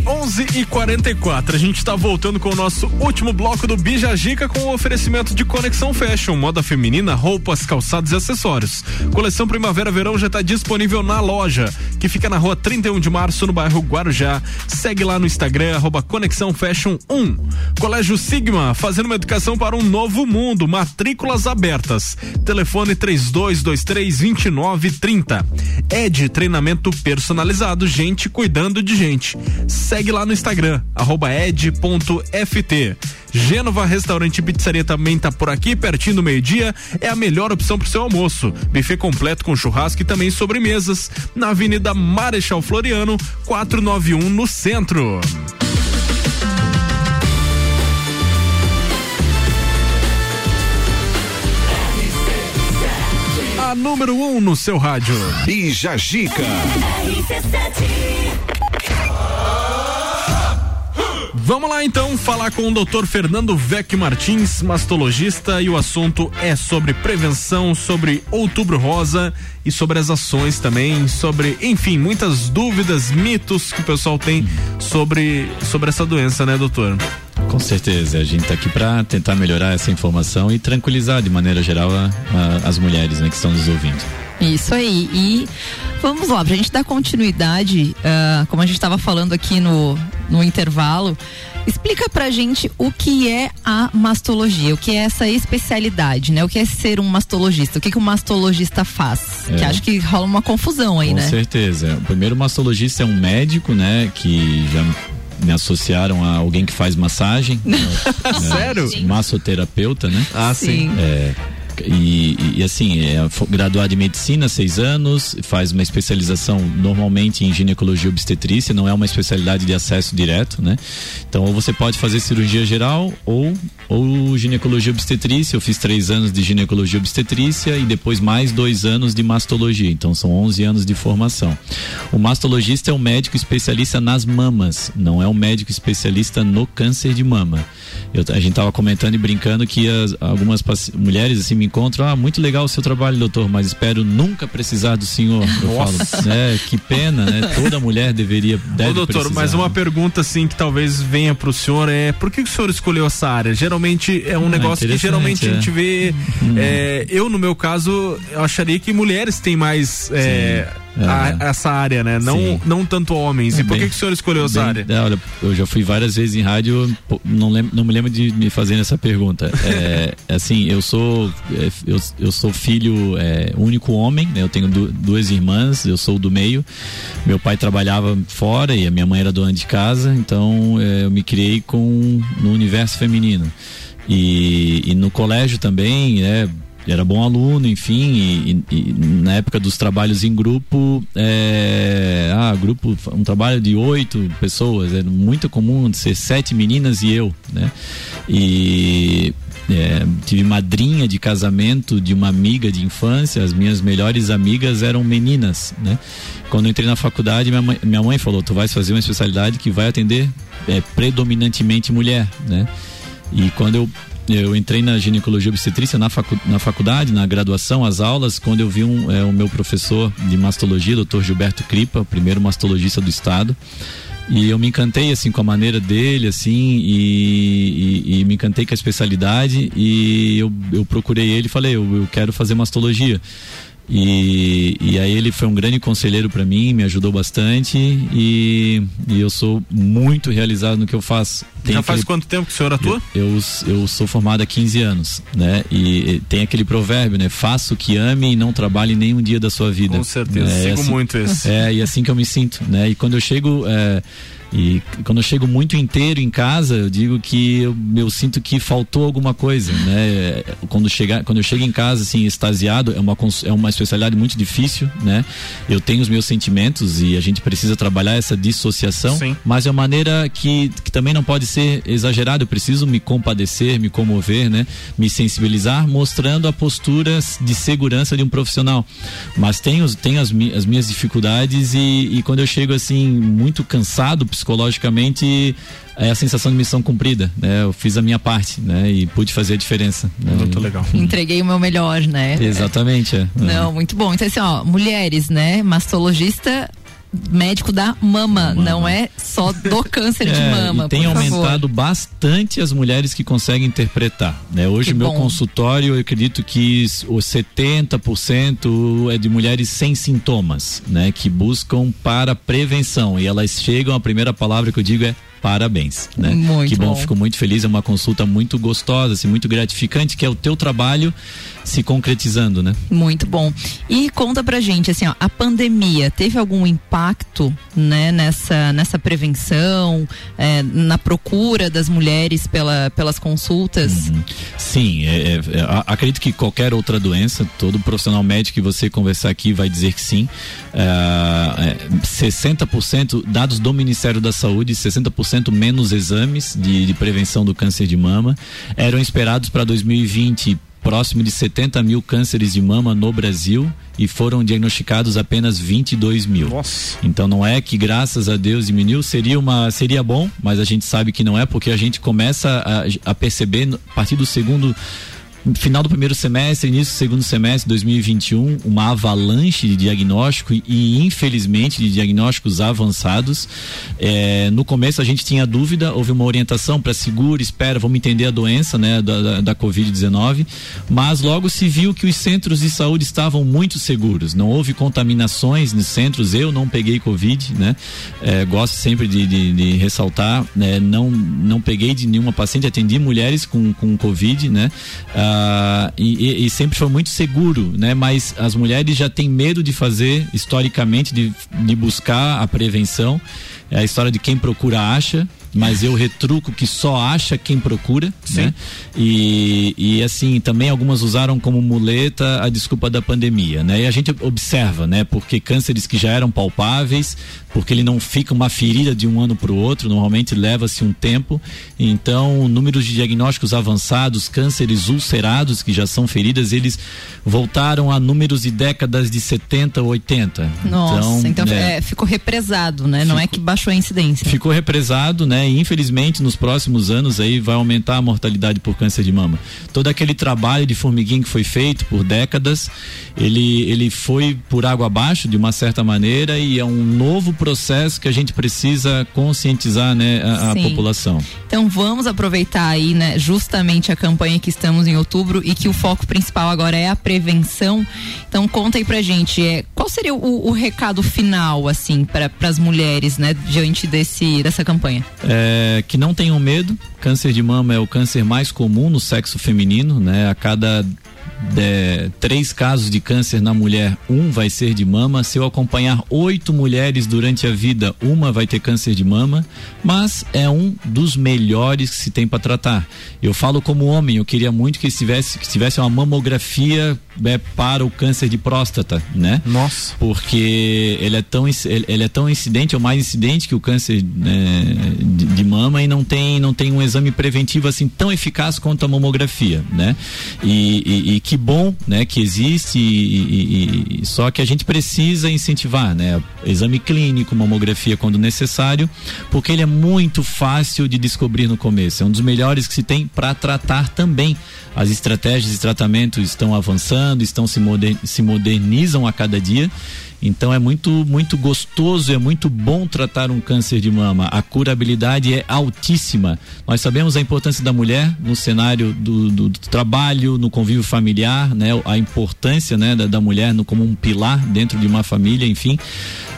11 e 44. A gente está voltando com o nosso último bloco do Bija Gica com o oferecimento de Conexão Fashion, moda feminina, roupas, calçados e acessórios. Coleção Primavera-Verão já está disponível na loja, que fica na rua 31 de março, no bairro Guarujá. Segue lá no Instagram, arroba Conexão Fashion 1. Colégio Sigma, fazendo uma educação para um novo mundo. Matrículas abertas. Telefone 3223-2930. Ed, treinamento personalizado, gente cuidando de gente. Segue lá no Instagram, arroba ed.ft. Gênova Restaurante e Pizzaria também tá por aqui, pertinho do meio-dia. É a melhor opção pro seu almoço. Buffet completo com churrasco e também sobremesas. Na Avenida Marechal Floriano, 491 no centro. A número 1 um no seu rádio. Bija Gica. Vamos lá então falar com o Dr. Fernando Vecchio Martins, mastologista, e o assunto é sobre prevenção, sobre Outubro Rosa e sobre as ações também, sobre, enfim, muitas dúvidas, mitos que o pessoal tem sobre sobre essa doença, né, doutor? Com certeza, a gente está aqui para tentar melhorar essa informação e tranquilizar de maneira geral a, a, as mulheres né, que estão nos ouvindo. Isso aí. E vamos lá, pra gente dar continuidade, uh, como a gente estava falando aqui no, no intervalo, explica pra gente o que é a mastologia, o que é essa especialidade, né? O que é ser um mastologista, o que, que o mastologista faz? É. Que acho que rola uma confusão aí, Com né? certeza. O primeiro mastologista é um médico, né, que já me associaram a alguém que faz massagem. né, [LAUGHS] Sério? Massoterapeuta, né? Ah, sim. Sim. É, e, e, assim, é graduado em medicina, seis anos, faz uma especialização normalmente em ginecologia obstetrícia, não é uma especialidade de acesso direto, né? Então, ou você pode fazer cirurgia geral ou, ou ginecologia obstetrícia. Eu fiz três anos de ginecologia obstetrícia e depois mais dois anos de mastologia. Então, são 11 anos de formação. O mastologista é um médico especialista nas mamas, não é um médico especialista no câncer de mama. Eu- a gente tava comentando e brincando que as- algumas mulheres assim me encontram, ah, muito legal o seu trabalho, doutor, mas espero nunca precisar do senhor. Eu Nossa. falo, é, que pena, né? Toda mulher deveria, deve Ô, doutor, precisar. mas uma pergunta assim que talvez venha pro senhor é por que, o senhor escolheu essa área? Geralmente é um Ah, negócio que geralmente a é. gente vê. é, eu, no meu caso, eu acharia que mulheres têm mais é. A- essa área, né? Não, Sim. não tanto homens. e por bem- que, que o senhor escolheu essa Bem, área? é, olha, eu já fui várias vezes em rádio, não, lembro, não me lembro de me fazendo essa pergunta. É, [LAUGHS] assim, eu sou é, eu, eu sou filho é, único homem, né? eu tenho du- duas irmãs, eu sou do meio. Meu pai trabalhava fora e a minha mãe era dona de casa, então é, eu me criei com no universo feminino. E, e no colégio também, né? Era bom aluno, enfim, e, e- na época dos trabalhos em grupo, é, ah, grupo, um trabalho de oito pessoas, era muito comum ser sete meninas e eu, né? E é, tive madrinha de casamento de uma amiga de infância, as minhas melhores amigas eram meninas, né? Quando entrei na faculdade, minha mãe, minha mãe falou: tu vais fazer uma especialidade que vai atender é, predominantemente mulher, né? E quando eu eu entrei na ginecologia obstetrícia na, facu na faculdade, na graduação, as aulas, quando eu vi um, é, o meu professor de mastologia, Dr. Gilberto Cripa, primeiro mastologista do estado, e eu me encantei assim com a maneira dele, assim, e, e- e me encantei com a especialidade e eu, eu procurei ele e falei, eu, eu quero fazer mastologia. E, e aí ele foi um grande conselheiro para mim, me ajudou bastante e, e eu sou muito realizado no que eu faço. Tem Já faz aquele- quanto tempo que o senhor atua? eu, eu sou formado há 15 anos, né? E, e tem aquele provérbio, né? Faça o que ame e não trabalhe nem um dia da sua vida. Com certeza, É, sigo assim- muito esse. É, e assim que eu me sinto, né? E quando eu chego. é, e quando eu chego muito inteiro em casa, eu digo que eu, eu sinto que faltou alguma coisa, né? Quando, chegar, quando eu chego em casa, assim, extasiado, é uma, é uma especialidade muito difícil, né? Eu tenho os meus sentimentos e a gente precisa trabalhar essa dissociação, Sim. mas é uma maneira que, que também não pode ser exagerada. Eu preciso me compadecer, me comover, né? Me sensibilizar, mostrando a postura de segurança de um profissional. Mas tenho, tenho as, as minhas dificuldades e, e quando eu chego assim, muito cansado psicologicamente é a sensação de missão cumprida, né? Eu fiz a minha parte, né? E pude fazer a diferença. Né? Muito legal. [LAUGHS] Entreguei o meu melhor, né? Exatamente, é. Não, muito bom. Então, assim, ó, mulheres, né? Mastologista médico da mama, mama. não é só do [LAUGHS] câncer é, de mama. E tem aumentado bastante as mulheres que conseguem interpretar. Né? Hoje, que meu bom. consultório, eu acredito que os 70% é de mulheres sem sintomas, né? Que buscam para prevenção. E elas chegam, a primeira palavra que eu digo é parabéns, né? Muito que bom, bom, fico muito feliz, é uma consulta muito gostosa, assim, muito gratificante, que é o teu trabalho se concretizando, né? Muito bom. E conta pra gente, assim, ó, a pandemia teve algum impacto, né, nessa, nessa prevenção, é, na procura das mulheres pela, pelas consultas? Uhum. Sim, é, é, é acredito que qualquer outra doença, todo profissional médico que você conversar aqui vai dizer que sim. É, 60% é, dados do Ministério da Saúde, 60% menos exames de, de prevenção do câncer de mama eram esperados para 2020 próximo de 70 mil cânceres de mama no Brasil e foram diagnosticados apenas 22 mil. Nossa. Então não é que graças a Deus diminuiu, seria uma seria bom, mas a gente sabe que não é porque a gente começa a, a perceber a partir do segundo final do primeiro semestre, início do segundo semestre de 2021, uma avalanche de diagnóstico e, infelizmente, de diagnósticos avançados. É, no começo a gente tinha dúvida, houve uma orientação para seguro, espera, vamos entender a doença, né, da, da, da Covid-19, mas logo se viu que os centros de saúde estavam muito seguros, não houve contaminações nos centros, eu não peguei Covid, né, é, gosto sempre de, de, de ressaltar, né, não, não peguei de nenhuma paciente, atendi mulheres com, com Covid, né, ah, Uh, e, e, sempre foi muito seguro, né? Mas as mulheres já têm medo de fazer, historicamente, de, de buscar a prevenção. É a história de quem procura acha, mas eu retruco que só acha quem procura, Sim. né? E, e assim, também algumas usaram como muleta a desculpa da pandemia, né? E a gente observa, né? Porque cânceres que já eram palpáveis, porque ele não fica uma ferida de um ano para o outro, normalmente leva-se um tempo. Então, números de diagnósticos avançados, cânceres ulcerados, que já são feridas, eles voltaram a números de décadas de 70, 80. Nossa, então, então é, ficou represado, né? Ficou, não é que baixou a incidência. Ficou represado, né? E infelizmente nos próximos anos aí vai aumentar a mortalidade por câncer de mama. Todo aquele trabalho de formiguinha que foi feito por décadas, ele, ele foi por água abaixo de uma certa maneira e é um novo processo que a gente precisa conscientizar, né, a, a população. Então vamos aproveitar aí, né, justamente a campanha que estamos em outubro e que o foco principal agora é a prevenção. Então conta aí pra gente, é, qual seria o, o recado final, assim, para as mulheres, né, diante desse, dessa campanha? É, que não tenham medo, câncer de mama é o câncer mais comum no sexo feminino, né, a cada de, três casos de câncer na mulher, um vai ser de mama. Se eu acompanhar oito mulheres durante a vida, uma vai ter câncer de mama, mas é um dos melhores que se tem para tratar. Eu falo como homem, eu queria muito que tivesse, que tivesse uma mamografia é, para o câncer de próstata, né? Nossa. Porque ele é tão, ele é tão incidente, ou mais incidente que o câncer né, de, de, mama e não tem, não tem um exame preventivo assim tão eficaz quanto a mamografia, né? E, e, e que bom, né, que existe e, e, só que a gente precisa incentivar, né, exame clínico, mamografia quando necessário, porque ele é muito fácil de descobrir no começo. É um dos melhores que se tem para tratar também. As estratégias de tratamento estão avançando, estão se, moder, se modernizam a cada dia então é muito muito gostoso, é muito bom tratar um câncer de mama. A curabilidade é altíssima. Nós sabemos a importância da mulher no cenário do, do, do trabalho, no convívio familiar, né? A importância, né, da, da, mulher no, como um pilar dentro de uma família, enfim.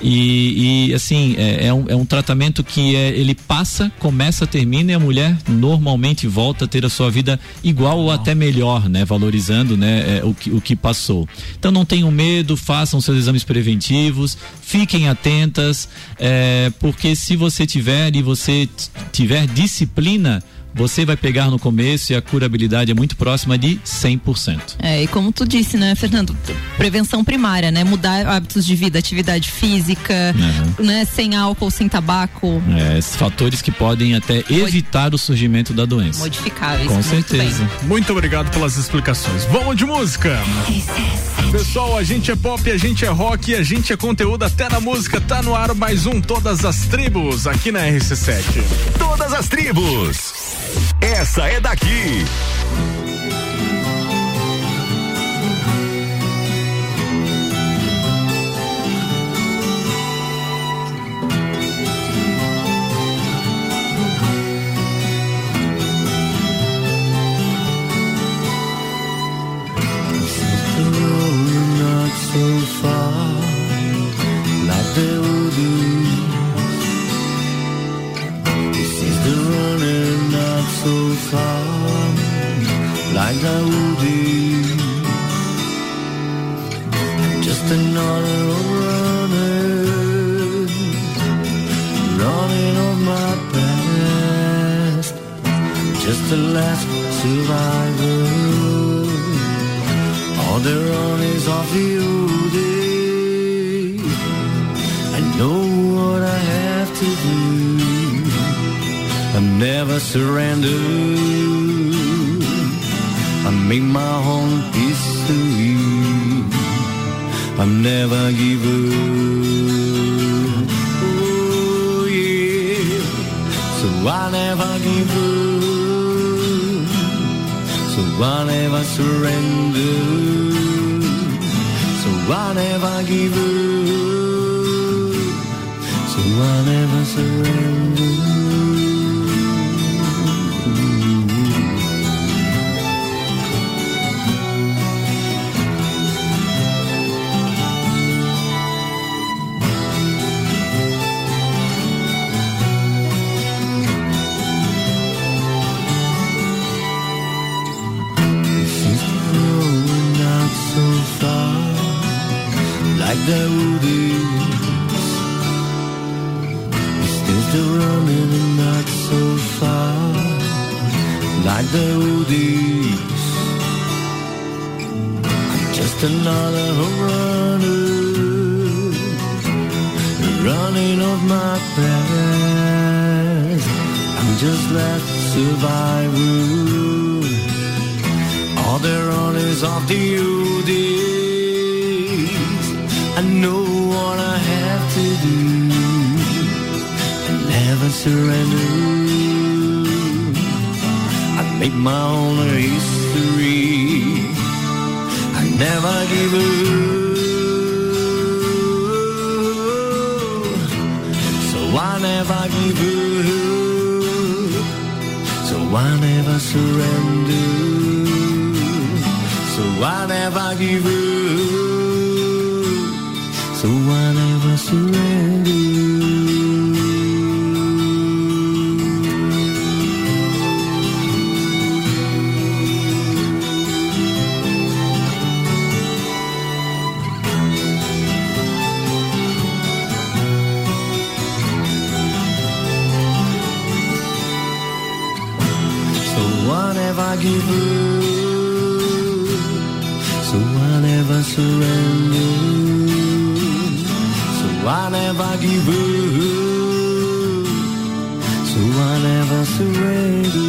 E, e assim é, é, um, é um tratamento que é, ele passa, começa, termina e a mulher normalmente volta a ter a sua vida igual ou até melhor, né? Valorizando, né, é, o que o que passou. Então não tenham medo, façam seus exames preventivos preventivos, fiquem atentas, é, porque se você tiver e você tiver disciplina, você vai pegar no começo e a curabilidade é muito próxima de 100%. É, e como tu disse, né, Fernando? Prevenção primária, né? Mudar hábitos de vida, atividade física, Uhum. né? Sem álcool, sem tabaco. É, esses fatores que podem até evitar o surgimento da doença. Modificáveis. Com muito certeza. Muito obrigado pelas explicações. Vamos de música. Pessoal, a gente é pop, a gente é rock, a gente é conteúdo até na música. Tá no ar mais um Todas as Tribos aqui na RC7. Todas as tribos. Essa é daqui. so far far like oldies. Just another runner, running on my past. Just the last survivor. All the is off the old days. I know what I have to do. Never surrender. I make my own history. I never give up. Oh yeah. So I never give up. So I never surrender. So I never give up. So I never surrender. Daoudis He's still running and not so far. Like Daoudis Just another home runner. Running off my path. I'm just left survivor. All the runners of the UDs know what I have to do. I never surrender. I make my own history. I never give up. So I never give up. So I never surrender. So I never give up. Never give up. So I never surrender.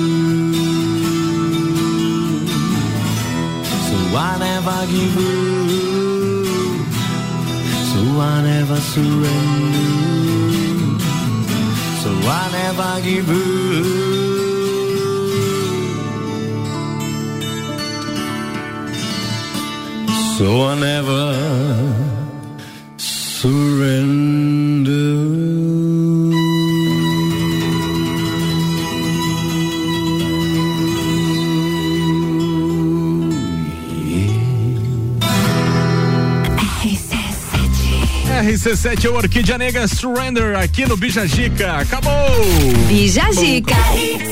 So I never give up. So I never surrender. So I never give up. So I never RC7 é o Orquídea Negra Surrender aqui no Bijagica. Acabou! Bijagica.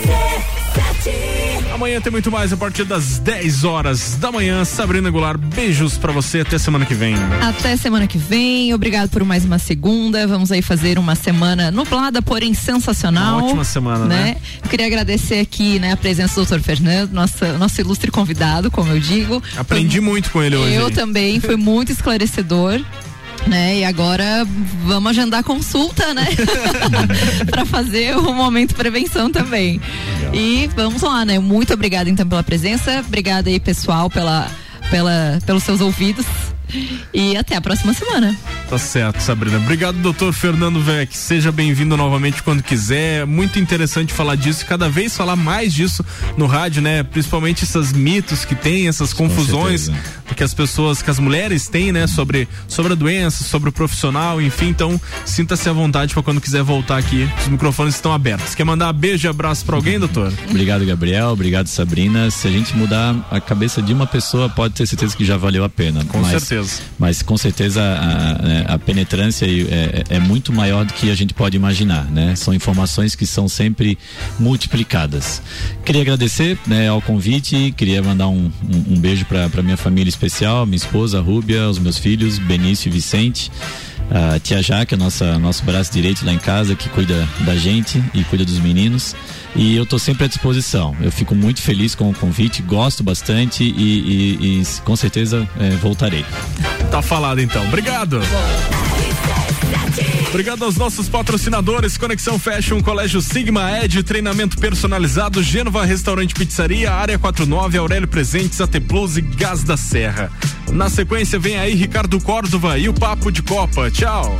Bom, Amanhã tem muito mais a partir das 10 horas da manhã. Sabrina Goulart, beijos pra você. Até semana que vem. Até semana que vem. Obrigado por mais uma segunda. Vamos aí fazer uma semana nublada, porém sensacional. Uma ótima semana, né? Eu queria agradecer aqui, né, a presença do Dr. Fernando, nossa, nosso ilustre convidado, como eu digo. Aprendi Foi- muito com ele hoje. Eu aí. também, foi muito esclarecedor. [LAUGHS] Né? E agora vamos agendar consulta, né? [LAUGHS] para fazer o momento prevenção também. E vamos lá, né? Muito obrigada então pela presença, obrigada aí pessoal pela, pela pelos seus ouvidos e até a próxima semana. Tá certo, Sabrina. Obrigado, doutor Fernando Vec. Seja bem-vindo novamente quando quiser. Muito interessante falar disso e cada vez falar mais disso no rádio, né? Principalmente esses mitos que tem, essas confusões que as pessoas, que as mulheres têm, né? Sobre, sobre a doença, sobre o profissional, enfim. Então, sinta-se à vontade para quando quiser voltar aqui. Os microfones estão abertos. Quer mandar beijo e abraço para alguém, doutor? Obrigado, Gabriel. Obrigado, Sabrina. Se a gente mudar a cabeça de uma pessoa, pode ter certeza que já valeu a pena. Com Mas- certeza. Mas com certeza a, a- a penetrância é, é muito maior do que a gente pode imaginar, né? São informações que são sempre multiplicadas. Queria agradecer né, ao convite, queria mandar um, um, um beijo para minha família especial, minha esposa Rúbia, os meus filhos Benício e Vicente. A tia Jaque, nosso braço direito lá em casa, que cuida da gente e cuida dos meninos. E eu estou sempre à disposição. Eu fico muito feliz com o convite, gosto bastante e, e- e com certeza eh, voltarei. Tá falado então. Obrigado. Obrigado aos nossos patrocinadores, Conexão Fashion, Colégio Sigma Ed, treinamento personalizado, Gênova Restaurante Pizzaria, Área 49, Aurélio Presentes, AT Plus e Gás da Serra. Na sequência vem aí Ricardo Córdova e o Papo de Copa. Tchau.